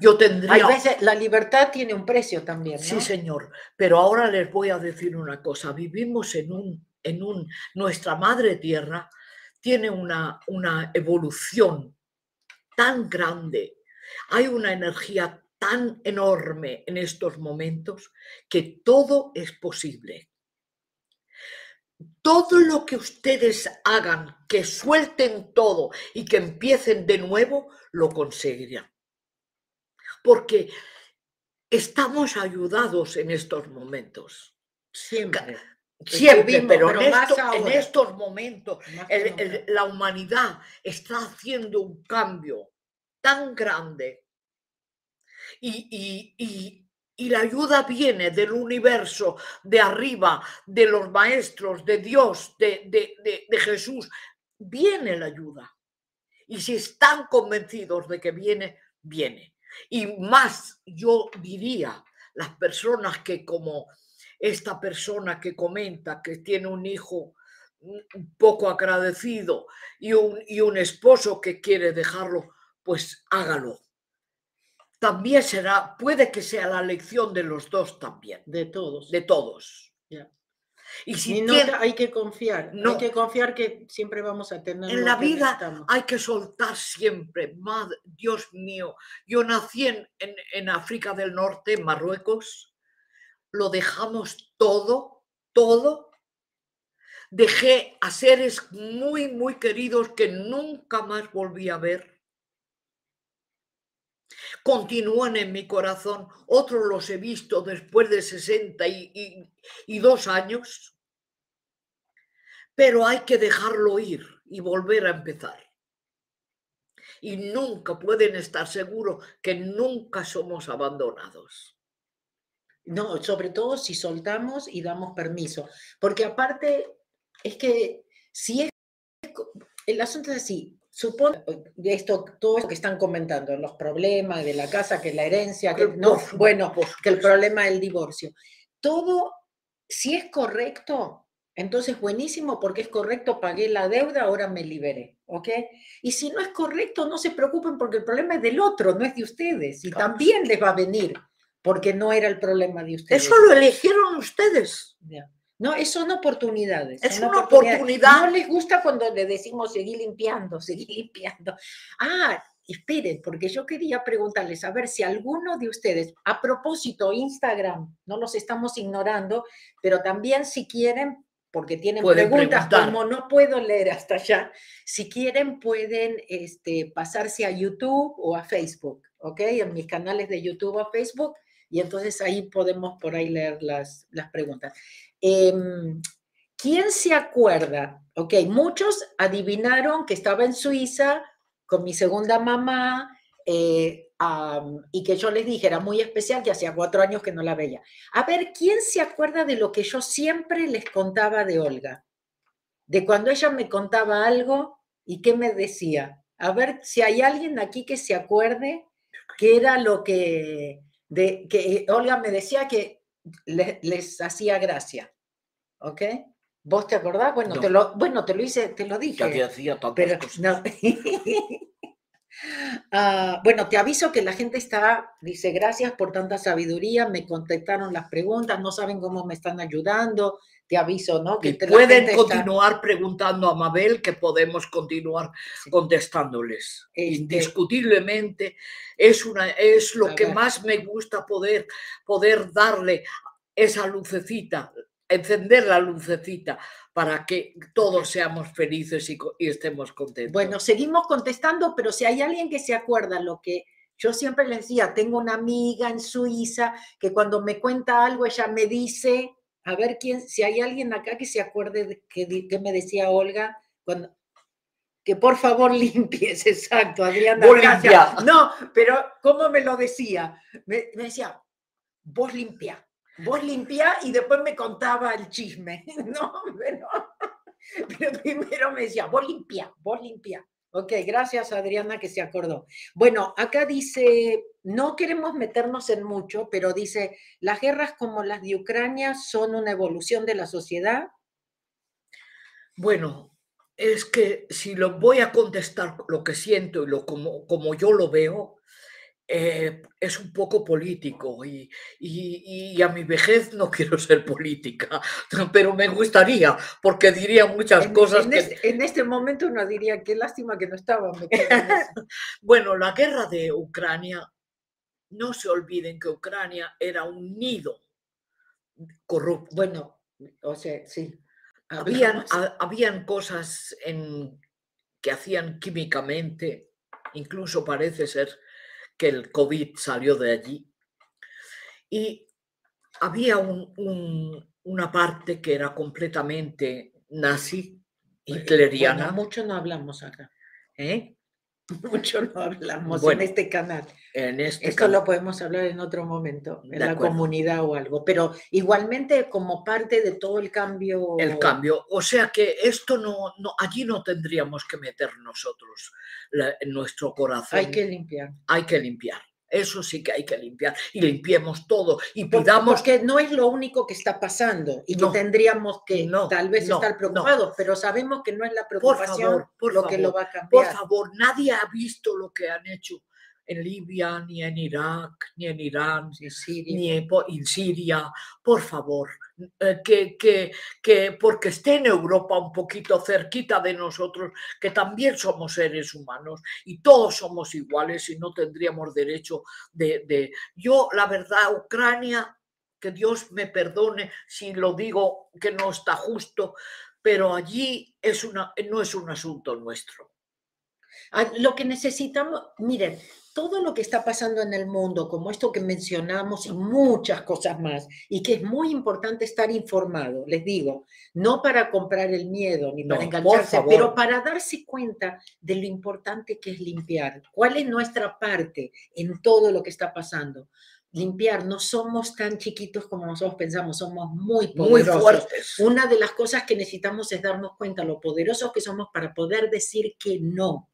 B: Yo
A: Hay
B: tendría.
A: veces, la libertad tiene un precio también, ¿no?
B: Sí, señor. Pero ahora les voy a decir una cosa. Vivimos en un, en un, nuestra madre tierra tiene una, una evolución tan grande. Hay una energía tan enorme en estos momentos que todo es posible. Todo lo que ustedes hagan, que suelten todo y que empiecen de nuevo, lo conseguirán. Porque estamos ayudados en estos momentos.
A: Siempre.
B: Siempre,
A: Estuvimos,
B: pero, en,
A: pero más
B: esto- en
A: ahora.
B: estos momentos el- el- la humanidad está haciendo un cambio tan grande y, y- y- y la ayuda viene del universo, de arriba, de los maestros, de Dios, de, de- de- Jesús. Viene la ayuda. Y si están convencidos de que viene, viene. Y más, yo diría, las personas que como esta persona que comenta que tiene un hijo un un poco agradecido y un, y un esposo que quiere dejarlo, pues hágalo. También será, puede que sea la lección de los dos también,
A: De todos.
B: de todos. Y
A: Y
B: si
A: no
B: tiene-
A: hay que confiar,
B: No.
A: hay que confiar que siempre vamos a tener
B: en la vida
A: necesitamos.
B: hay que soltar siempre. Madre, Dios mío, yo nací en, en- en África del Norte, en Marruecos, lo dejamos todo, todo. Dejé a seres muy, muy queridos que nunca más volví a ver. Continúan en mi corazón, otros los he visto después de 62 años, pero hay que dejarlo ir y volver a empezar. Y nunca pueden estar seguros que nunca somos abandonados.
A: No, sobre todo si soltamos y damos permiso, porque aparte es que si es, el asunto es así, supone esto, todo esto que están comentando, los problemas de la casa, que la herencia, que no, bueno, que el problema del divorcio, todo, si es correcto, entonces buenísimo porque es correcto, pagué la deuda, ahora me liberé, ¿ok? Y si no es correcto, no se preocupen porque el problema es del otro, no es de ustedes, y también les va a venir porque no era el problema de ustedes.
B: Eso lo eligieron ustedes.
A: No, son oportunidades.
B: Es una oportunidad.
A: No les gusta cuando le decimos seguir limpiando, seguir limpiando. Ah, esperen, porque yo quería preguntarles, a ver si alguno de ustedes, a propósito, Instagram, no los estamos ignorando, pero también si quieren, porque tienen preguntas, como no puedo leer hasta allá, si quieren pueden este, pasarse a YouTube o a Facebook, ¿ok? En mis canales de YouTube o Facebook y entonces ahí podemos por ahí leer las, las preguntas. Em, ¿Quién se acuerda? Ok, muchos adivinaron que estaba en Suiza con mi segunda mamá eh, y que yo les dije, era muy especial, que hacía cuatro años que no la veía. A ver, ¿quién se acuerda de lo que yo siempre les contaba de Olga? De cuando ella me contaba algo y qué me decía. A ver si hay alguien aquí que se acuerde qué era lo que, de que Olga me decía que les, hacía gracia. ¿Ok? ¿Vos te acordás? Bueno, te lo, bueno, te lo hice, te lo dije.
B: Ya hacía pero, no.
A: Ah, bueno, te aviso que la gente está, dice, gracias por tanta sabiduría, me contestaron las preguntas, no saben cómo me están ayudando, te aviso, ¿no?
B: Que pueden continuar preguntando a Mabel, que podemos continuar contestándoles. Este Indiscutiblemente es, una, es lo que más me gusta poder, poder darle esa lucecita, encender la lucecita para que todos seamos felices y, y, estemos contentos.
A: Bueno, seguimos contestando, pero si hay alguien que se acuerda lo que yo siempre les decía, tengo una amiga en Suiza que cuando me cuenta algo ella me dice, a ver quién, si hay alguien acá que se acuerde de que, me decía Olga, cuando, que por favor limpies, exacto, Adriana. No, pero ¿cómo me lo decía? Me, decía, vos limpia, vos limpia y después me contaba el chisme. No, pero, pero primero me decía, vos limpia, vos limpia. Ok, gracias Adriana que se acordó. Bueno, acá dice, no queremos meternos en mucho, pero dice, las guerras como las de Ucrania son una evolución de la sociedad.
B: Bueno, es que si lo voy a contestar lo que siento y lo como, como yo lo veo, eh, es un poco político y, y, a mi vejez no quiero ser política, pero me gustaría, porque diría muchas cosas.
A: En,
B: que...
A: este, en este momento uno diría, qué lástima que no estaba.
B: bueno, la guerra de Ucrania, no se olviden que Ucrania era un nido corrupto.
A: Bueno, o sea, sí.
B: Habían, habían cosas en, que hacían químicamente, incluso parece ser que el COVID salió de allí. Y había una parte que era completamente nazi, hitleriana.
A: mucho no hablamos acá. ¿eh? Mucho no hablamos en este canal.
B: En este
A: Esto lo podemos hablar en otro momento, en la comunidad o algo, pero igualmente como parte de todo el cambio.
B: El cambio. O sea que esto no, no allí no tendríamos que meter nosotros en nuestro corazón.
A: Hay que limpiar.
B: Hay que limpiar. Eso sí que hay que limpiar y limpiemos todo y pidamos.
A: Porque no es lo único que está pasando y que tendríamos que tal vez estar preocupados, pero sabemos que no es la preocupación por lo que lo va a cambiar.
B: Por favor, nadie ha visto lo que han hecho en Libia, ni en Irak, ni en Irán, ni en Siria. Por favor, que, que, que, porque esté en Europa un poquito cerquita de nosotros, que también somos seres humanos y todos somos iguales y no tendríamos derecho de... de... Yo, la verdad, Ucrania, que Dios me perdone si lo digo que no está justo, pero allí es una, no es un asunto nuestro.
A: Ah, lo que necesitamos, miren, todo lo que está pasando en el mundo, como esto que mencionamos y muchas cosas más, y que es muy importante estar informado, les digo, no para comprar el miedo ni para
B: No,
A: engancharse, pero para darse cuenta de lo importante que es limpiar. ¿Cuál es nuestra parte en todo lo que está pasando? Limpiar, no somos tan chiquitos como nosotros pensamos, somos muy
B: Muy
A: poderosos.
B: fuertes.
A: Una de las cosas que necesitamos es darnos cuenta lo poderosos que somos para poder decir que no.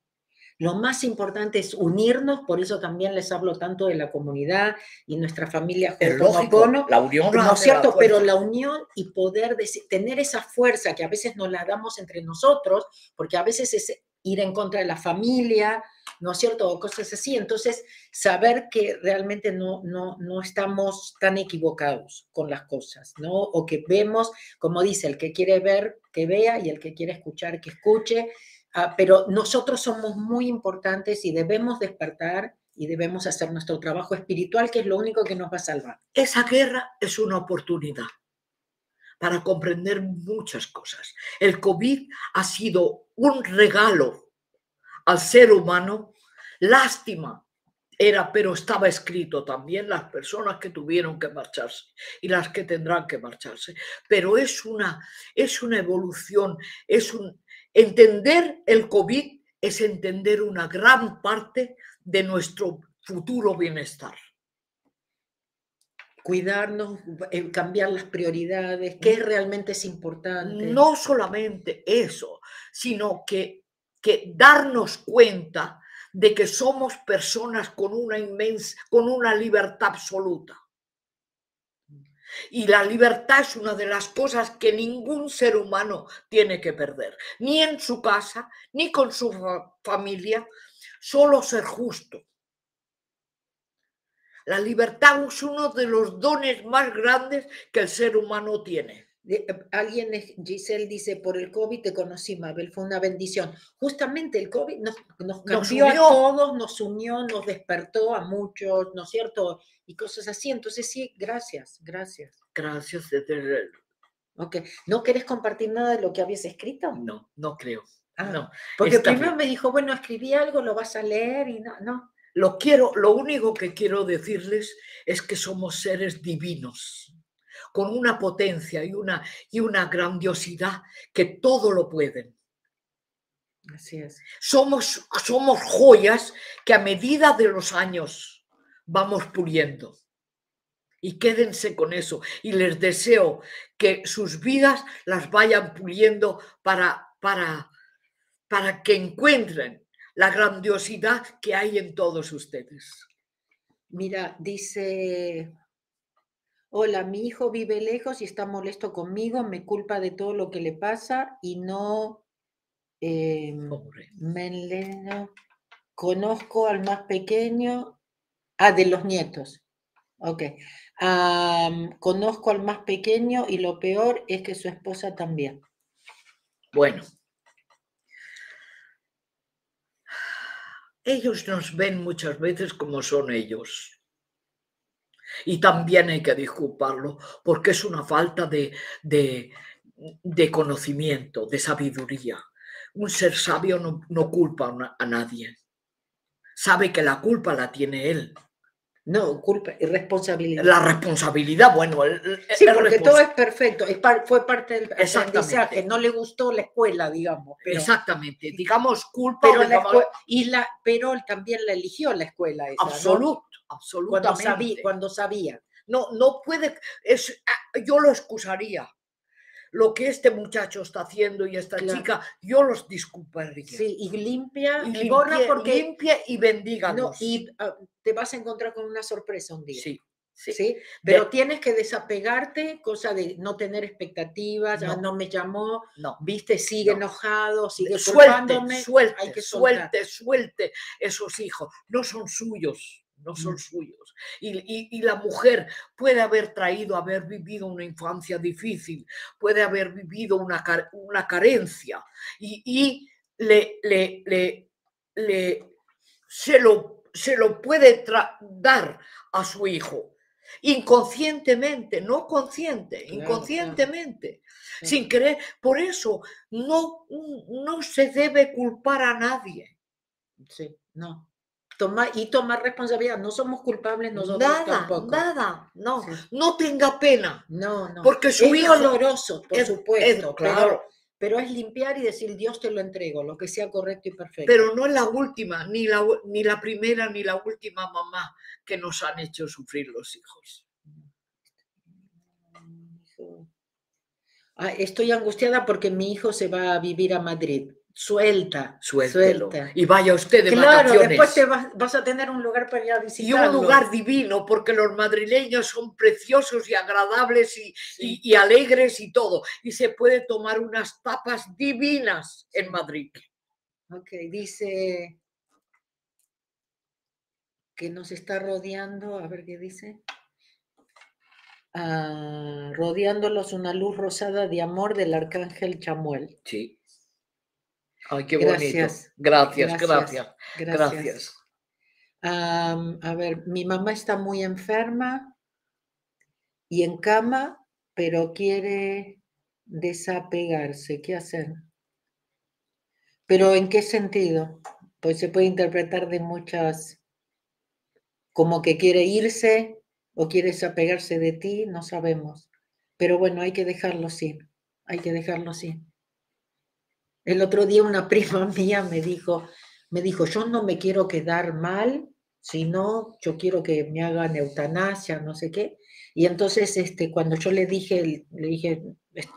A: Lo más importante es unirnos, por eso también les hablo tanto de la comunidad y nuestra familia Ho'oponopono,
B: la unión
A: ¿no es
B: la
A: cierto? Pero la unión y poder tener esa fuerza que a veces nos la damos entre nosotros, porque a veces es ir en contra de la familia, ¿no es cierto? O cosas así. Entonces, saber que realmente no, no, no estamos tan equivocados con las cosas, ¿no? O que vemos, como dice, el que quiere ver, que vea, y el que quiere escuchar, que escuche. Ah, pero nosotros somos muy importantes y debemos despertar y debemos hacer nuestro trabajo espiritual, que es lo único que nos va a salvar.
B: Esa guerra es una oportunidad para comprender muchas cosas. El COVID ha sido un regalo al ser humano. Lástima era, pero estaba escrito también las personas que tuvieron que marcharse y las que tendrán que marcharse. Pero es una, es una evolución, es un entender el COVID es entender una gran parte de nuestro futuro bienestar.
A: Cuidarnos, eh, cambiar las prioridades, qué realmente es importante.
B: No solamente eso, sino que, que darnos cuenta de que somos personas con una inmensa, con una libertad absoluta. Y la libertad es una de las cosas que ningún ser humano tiene que perder, ni en su casa, ni con su fa- familia, solo ser justo. La libertad es uno de los dones más grandes que el ser humano tiene.
A: De- eh, Alguien, Giselle dice, por el COVID te conocí, Mabel, fue una bendición. Justamente el COVID nos, nos cambió a todos, nos unió, nos despertó a muchos, ¿no es cierto? Y cosas así. Entonces sí, gracias, gracias.
B: Gracias,
A: Ok, ¿no querés compartir nada de lo que habías escrito?
B: No, no creo.
A: Ah,
B: No,
A: Porque primero
B: bien.
A: me dijo, bueno, escribí algo, lo vas a leer y no, no.
B: Lo quiero, lo único que quiero decirles es que somos seres divinos, con una potencia y una, y una grandiosidad que todo lo pueden.
A: Así es.
B: Somos, somos joyas que a medida de los años vamos puliendo. Y quédense con eso. Y les deseo que sus vidas las vayan puliendo para, para, para que encuentren la grandiosidad que hay en todos ustedes.
A: Mira, dice, hola, mi hijo vive lejos y está molesto conmigo, me culpa de todo lo que le pasa y no
B: Pobre.
A: me conozco al más pequeño, ah, de los nietos. Ok. Conozco al más pequeño y lo peor es que su esposa también.
B: Bueno. Ellos nos ven muchas veces como son ellos. Y también hay que disculparlo porque es una falta de, de, de conocimiento, de sabiduría. Un ser sabio no, no culpa a, nadie. Sabe que la culpa la tiene él.
A: No, culpa, responsabilidad.
B: La responsabilidad, bueno, él-
A: Sí, porque todo es perfecto, es par- fue parte del aprendizaje, no le gustó la escuela, digamos, pero,
B: Exactamente, digamos culpa,
A: pero, la
B: digamos-
A: y la, pero él también la eligió la escuela esa, ¿no?
B: absoluto,
A: Cuando
B: absolutamente.
A: sabía, cuando sabía.
B: No, no puede, es, ah, yo lo excusaría. Lo que este muchacho está haciendo y esta
A: Claro.
B: chica, yo los disculparía.
A: Sí, y limpia
B: Y
A: y, borra porque
B: limpie y
A: no,
B: bendíganos.
A: y ah, te vas a encontrar con una sorpresa un día.
B: sí, sí.
A: ¿sí? Pero tienes que desapegarte, cosa de no tener expectativas, ah,
B: No.
A: no me llamó,
B: No.
A: viste, sigue
B: No.
A: enojado, sigue
B: Suelte,
A: culpándome, hay
B: suelte,
A: soltar.
B: suelte, suelte esos hijos. No son suyos, no son
A: Mm.
B: suyos. Y, y- y la mujer puede haber traído, haber vivido una infancia difícil, puede haber vivido una, una carencia y, y le, le, le, le- se, lo, se lo puede dar a su hijo. Inconscientemente, no consciente,
A: Claro,
B: inconscientemente, sin querer. Por eso no, no se debe culpar a nadie.
A: Sí, no. Toma, y tomar responsabilidad. No somos culpables nosotros
B: Nada,
A: tampoco.
B: nada, no.
A: Sí.
B: No tenga pena.
A: No, no.
B: Porque su
A: es
B: hijo-
A: doloroso, por
B: es-
A: supuesto.
B: es- claro.
A: Pero, pero es limpiar y decir, Dios te lo entrego, lo que sea correcto y perfecto.
B: Pero no es la última, ni la, ni la primera, ni la última mamá que nos han hecho sufrir los hijos.
A: Ah, estoy angustiada porque mi hijo se va a vivir a Madrid. Suelta,
B: Suéltelo.
A: suelta.
B: Y vaya usted de
A: Claro,
B: vacaciones.
A: después te vas, vas a tener un lugar para ir a
B: y
A: visitar.
B: un lugar divino, porque los madrileños son preciosos y agradables y,
A: Sí.
B: y- y alegres y todo. Y se puede tomar unas tapas divinas en Madrid.
A: Ok, dice que nos está rodeando, a ver qué dice. Ah, rodeándolos una luz rosada de amor del arcángel Chamuel.
B: Sí. Ay, qué
A: Gracias.
B: bonito. Gracias,
A: Gracias.
B: gracias.
A: Gracias. A ver, mi mamá está muy enferma y en cama, pero quiere desapegarse. ¿Qué hacer? ¿Pero en qué sentido? Pues se puede interpretar de muchas, como que quiere irse o quiere desapegarse de ti, no sabemos. Pero bueno, hay que dejarlos ir, hay que dejarlos ir. El otro día una prima mía me dijo, me dijo, yo no me quiero quedar mal, sino yo quiero que me hagan eutanasia, no sé qué. Y entonces, este, cuando yo le dije, le dije, "Es-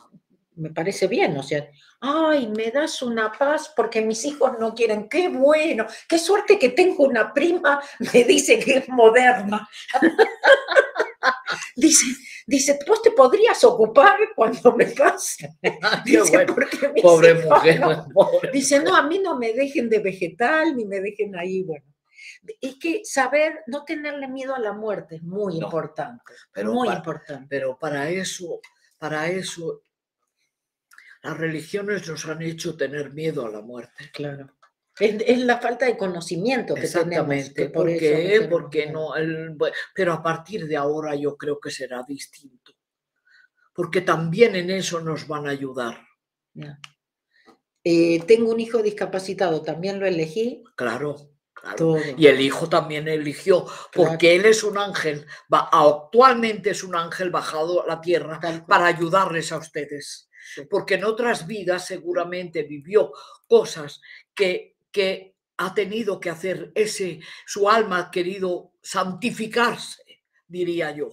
A: me parece bien, o sea, ay, me das una paz porque mis hijos no quieren, qué bueno, qué suerte que tengo una prima, me dice que es moderna. dice, dice, vos te podrías ocupar cuando me pase. Dice,
B: bueno.
A: "Porque mis
B: Pobre mujer.
A: no".
B: pobre
A: Dice, no, a mí no me dejen de vegetal, ni me dejen ahí, bueno. Es que saber, no tenerle miedo a la muerte es muy
B: No,
A: importante,
B: pero
A: muy importante.
B: Pero para eso, para eso, las religiones nos han hecho tener miedo a la muerte.
A: Claro. Es, es la falta de conocimiento que tenemos.
B: Exactamente.
A: que
B: ¿Por
A: eso tenemos
B: Porque
A: miedo.
B: no, el- pero a partir de ahora yo creo que será distinto. Porque también en eso nos van a ayudar.
A: Eh, tengo un hijo discapacitado, también lo elegí.
B: Claro, claro. Y el hijo también eligió, porque él es un ángel, va- actualmente es un ángel bajado a la tierra
A: Tal cual.
B: para ayudarles a ustedes.
A: Sí.
B: Porque en otras vidas seguramente vivió cosas que, que ha tenido que hacer ese, su alma ha querido santificarse, diría yo.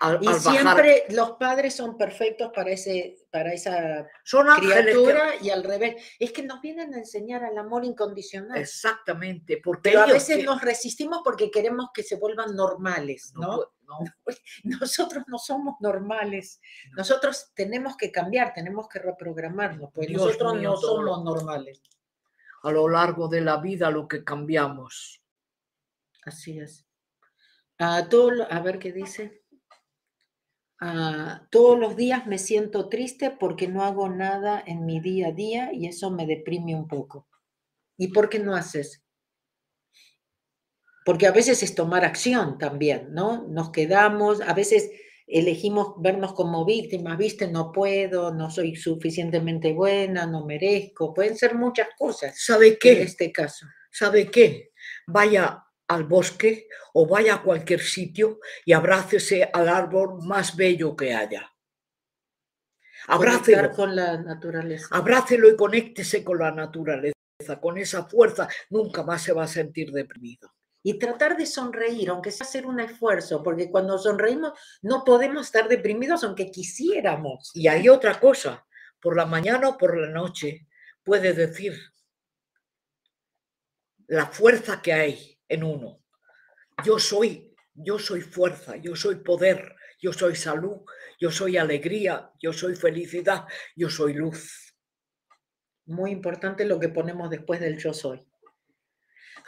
B: Al,
A: Y
B: al
A: siempre los padres son perfectos para, ese, para esa
B: Son ángeles que-
A: criatura y al revés. Es que nos vienen a enseñar al amor incondicional.
B: Exactamente, porque
A: Pero a veces
B: que-
A: nos resistimos porque queremos que se vuelvan normales,
B: no
A: ¿no? Nosotros no somos normales.
B: No.
A: Nosotros tenemos que cambiar, tenemos que reprogramarnos, pues
B: Dios
A: nosotros
B: mío,
A: no somos normales.
B: A lo largo de la vida lo que cambiamos.
A: Así es. Ah, todo a ver qué dice. Ah, todos los días me siento triste porque no hago nada en mi día a día y eso me deprime un poco. ¿Y por qué no haces? Porque a veces es tomar acción también, ¿no? Nos quedamos, a veces elegimos vernos como víctimas, viste, no puedo, no soy suficientemente buena, no merezco, pueden ser muchas cosas
B: ¿Sabe
A: en
B: qué?
A: este caso.
B: ¿Sabe qué? Vaya al bosque o vaya a cualquier sitio y abrácese al árbol más bello que haya. Abrácelo,
A: con la naturaleza.
B: abrácelo y conéctese con la naturaleza, con esa fuerza. Nunca más se va a sentir deprimido.
A: Y tratar de sonreír, aunque sea hacer un esfuerzo, porque cuando sonreímos no podemos estar deprimidos aunque quisiéramos.
B: Y hay otra cosa, por la mañana o por la noche, puede decir la fuerza que hay en uno. Yo soy, yo soy fuerza, yo soy poder, yo soy salud, yo soy alegría, yo soy felicidad, yo soy luz.
A: Muy importante lo que ponemos después del yo soy.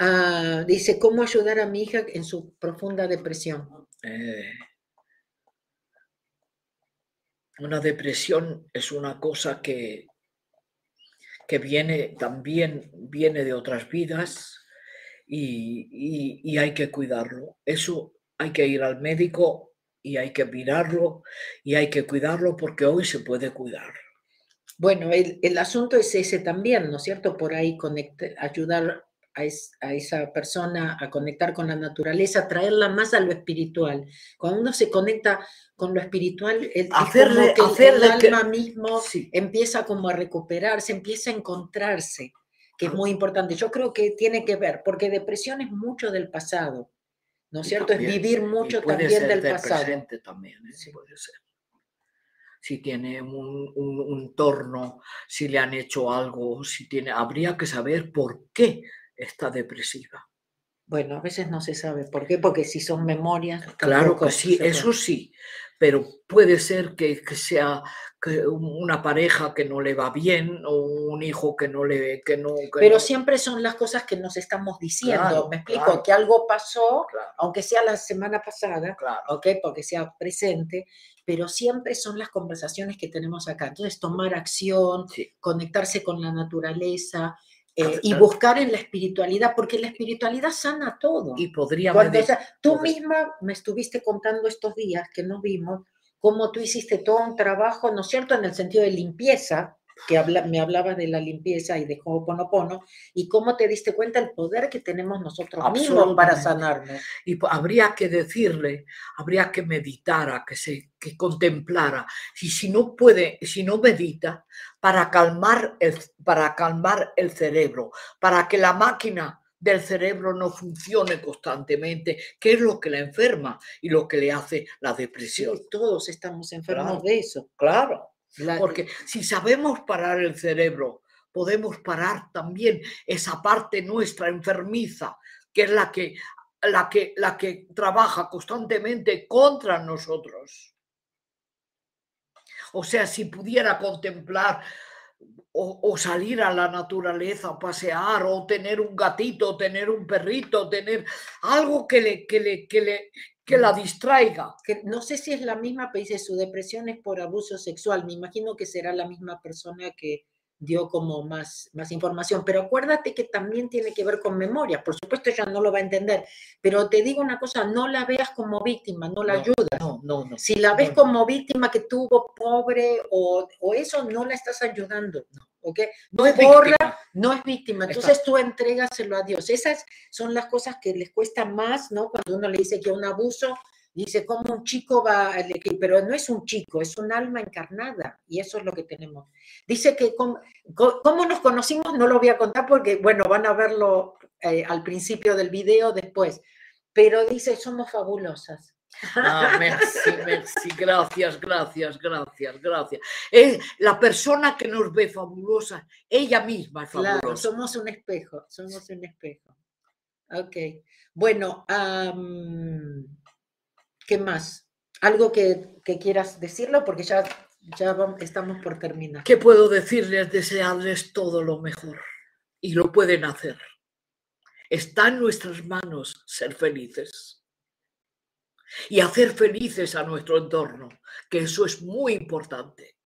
A: Ah, dice, ¿cómo ayudar a mi hija en su profunda depresión?
B: Eh, una depresión es una cosa que, que viene también viene de otras vidas y, y- y hay que cuidarlo. Eso hay que ir al médico y hay que mirarlo y hay que cuidarlo porque hoy se puede cuidar.
A: Bueno, el, el asunto es ese también, ¿no es cierto? Por ahí conecte- ayudar a, esa persona a conectar con la naturaleza, traerla más a lo espiritual. Cuando uno se conecta con lo espiritual, el, hacerle, que el, alma mismo empieza como a recuperarse, empieza a encontrarse, que es muy importante. Yo creo que tiene que ver, porque depresión es mucho del pasado, ¿no es cierto? es vivir mucho también del pasado.
B: también, ¿eh? puede ser si tiene un, un, entorno, si le han hecho algo, si tiene, habría que saber por qué está depresiva.
A: Bueno, a veces no se sabe por qué, porque si son memorias.
B: Claro que sí, eso sí, pero puede ser que, que, sea una pareja que no le va bien o un hijo que no le que no
A: pero siempre son las cosas que nos estamos diciendo me explico que algo pasó aunque sea la semana pasada ¿ok? porque sea presente pero siempre son las conversaciones que tenemos acá. Entonces, tomar acción, conectarse con la naturaleza eh, y buscar en la espiritualidad, porque la espiritualidad sana todo.
B: Y podría
A: Tú misma me estuviste contando estos días que nos vimos, cómo tú hiciste todo un trabajo, ¿no es cierto?, en el sentido de limpieza, que me hablabas de la limpieza y de Ho'oponopono, y cómo te diste cuenta el poder que tenemos nosotros mismos para sanarnos.
B: Y habría que decirle, habría que meditar, que se que contemplara. Y si no puede, si no medita, para calmar el, para calmar el cerebro, para que la máquina del cerebro no funcione constantemente, que es lo que la enferma y lo que le hace la depresión.
A: todos estamos enfermos de eso.
B: Claro. Porque si sabemos parar el cerebro, podemos parar también esa parte nuestra enfermiza, que es la que, la que, la que trabaja constantemente contra nosotros. O sea, si pudiera contemplar o, salir a la naturaleza, pasear, o tener un gatito, tener un perrito, tener algo que le, que le, que le, que la distraiga.
A: Que no sé si es la misma, pero dice su depresión es por abuso sexual. Me imagino que será la misma persona que dio como más, más información. Pero acuérdate que también tiene que ver con memoria. Por supuesto, ella no lo va a entender. Pero te digo una cosa, no la veas como víctima, no la ayudas.
B: No, no, no.
A: Si la ves como víctima que tuvo pobre o, o eso, no la estás ayudando. ¿ok? No, es víctima. no es víctima. Entonces tú entregaselo a Dios. Esas son las cosas que les cuesta más, ¿no? Cuando uno le dice que un abuso, dice, ¿cómo un chico va? Pero no es un chico, es un alma encarnada y eso es lo que tenemos. Dice que cómo, nos conocimos, no lo voy a contar porque, bueno, van a verlo eh, al principio del video después, pero dice, somos fabulosas.
B: Ah, merci, merci, gracias, gracias, gracias, gracias. Es la persona que nos ve fabulosa, ella misma es fabulosa. Claro,
A: somos un espejo, somos un espejo. Ok. Bueno, ¿qué más? ¿Algo que, quieras decirlo? Porque ya, ya estamos por terminar.
B: ¿Qué puedo decirles? Desearles todo lo mejor. Y lo pueden hacer. Está en nuestras manos ser felices y hacer felices a nuestro entorno, que eso es muy importante.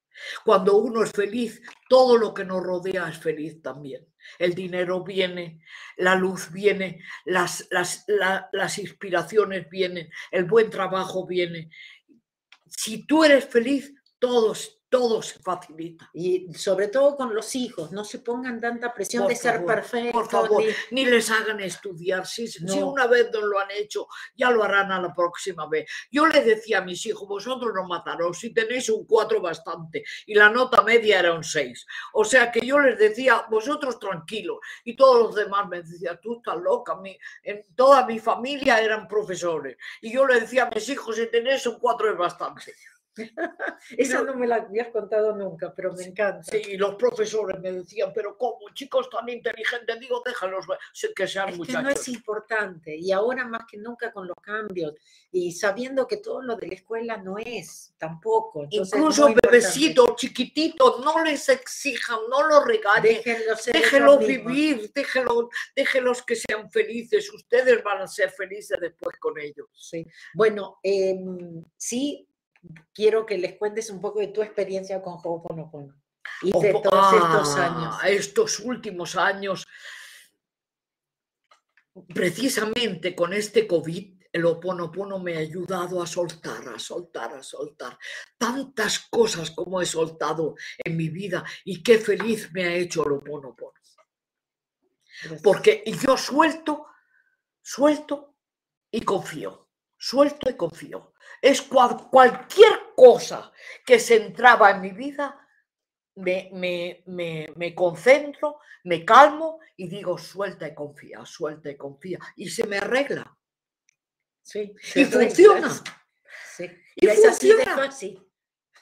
B: Cuando uno es feliz, todo lo que nos rodea es feliz también. El dinero viene, la luz viene, las, las, las inspiraciones vienen, el buen trabajo viene. Si tú eres feliz, todos todo se facilita.
A: Y sobre todo con los hijos, no se pongan tanta presión de ser perfectos.
B: Por favor, ni... les hagan estudiar. Si, si, una vez no lo han hecho, ya lo harán a la próxima vez. Yo le decía a mis hijos, vosotros no mataros, si tenéis un 4 bastante. Y la nota media era un 6. O sea que yo les decía, vosotros tranquilos. Y todos los demás me decían, tú estás loca. Mi, en toda mi familia eran profesores. Y yo le decía a mis hijos, si tenéis un 4 es bastante.
A: Esa no me la habías contado nunca, pero me encanta.
B: Sí, los profesores me decían, pero ¿cómo? Chicos tan inteligentes, digo, déjalos que sean
A: es
B: muchachos.
A: Que no es importante, y ahora más que nunca con los cambios, y sabiendo que todo lo de la escuela no es tampoco.
B: Incluso bebecitos, chiquititos, no les exijan, no los regañen, déjenlos, vivir, déjenlos, déjenlos que sean felices, ustedes van a ser felices después con ellos.
A: Sí. Bueno, em, sí, quiero que les cuentes un poco de tu experiencia con Ho'oponopono y de todos estos años.
B: Ah, estos últimos años, precisamente con este COVID, el Ho'oponopono me ha ayudado a soltar, a soltar, a soltar tantas cosas como he soltado en mi vida y qué feliz me ha hecho el Ho'oponopono. Porque yo suelto, suelto y confío. Suelto y confío. Es cualquier cosa que se entraba en mi vida, me, me, concentro, me calmo y digo suelta y confía, suelta y confía. Y se me arregla.
A: Sí,
B: y funciona.
A: Sí. Y, funciona. Así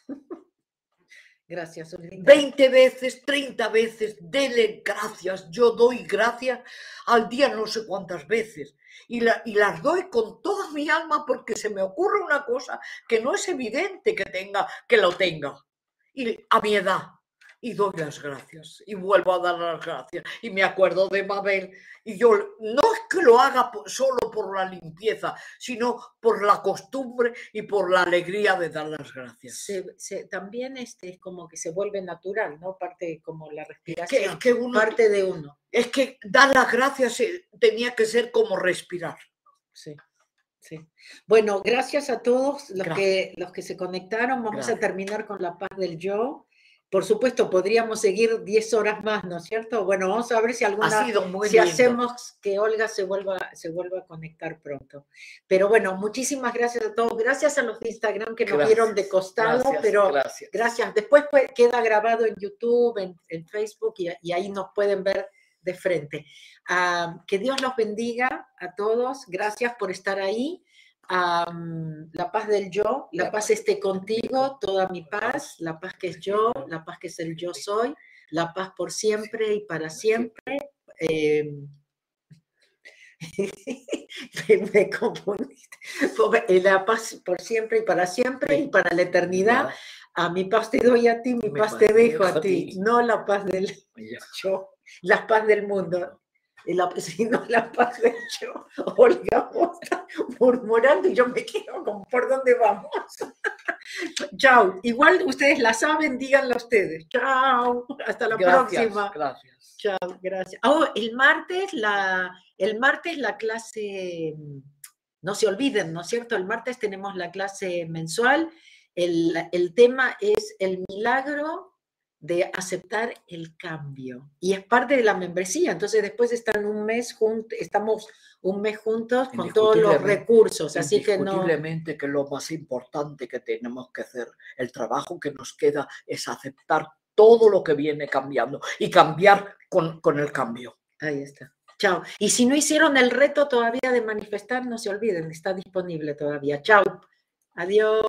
A: Gracias,
B: 20 veces, 30 veces, dele gracias. Yo doy gracias al día no sé cuántas veces. Y, las doy con toda mi alma porque se me ocurre una cosa que no es evidente que tenga, que lo tenga. Y a mi edad, y doy las gracias y vuelvo a dar las gracias y me acuerdo de Mabel y yo no es que lo haga solo por la limpieza, sino por la costumbre y por la alegría de dar las gracias.
A: también este, es como que se vuelve natural, ¿no? Parte como la respiración, que, parte de uno.
B: Es que dar las gracias eh, tenía que ser como respirar.
A: Sí. Sí. Bueno, gracias a todos los, que, los que se conectaron. Vamos a terminar con la paz del yo. Por supuesto, podríamos seguir 10 horas más, ¿no es cierto? Bueno, vamos a ver si alguna, si hacemos que Olga se vuelva, se vuelva a conectar pronto. Pero bueno, muchísimas gracias a todos. Gracias a los de Instagram que nos vieron de costado, pero gracias. Después queda grabado en YouTube, en, Facebook y, ahí nos pueden ver de frente. Ah, que Dios los bendiga a todos. Gracias por estar ahí la paz del yo, la paz esté contigo, toda mi paz, la paz que es yo, la paz que es el yo soy, la paz por siempre y para siempre. Em, me, La paz por siempre y para siempre y para la eternidad. A mi paz te doy a ti, mi, paz, te dejo a ti, no la paz del yo, la paz del mundo el no la paz de yo, Olga murmurando y yo me quedo como, ¿por dónde vamos? Chao. Igual ustedes la saben, díganla ustedes. Chao. Hasta la próxima.
B: Gracias.
A: Chao, gracias. Oh, el martes la, el martes la clase, no se olviden, ¿no es cierto? El martes tenemos la clase mensual. El, el tema es el milagro de aceptar el cambio. Y es parte de la membresía. Entonces después están un mes juntos, estamos un mes juntos con todos los recursos. Así que no.
B: que lo más importante que tenemos que hacer, el trabajo que nos queda es aceptar todo lo que viene cambiando y cambiar con, con el cambio.
A: Ahí está. Chao. Y si no hicieron el reto todavía de manifestar, no se olviden, está disponible todavía. Chao. Adiós.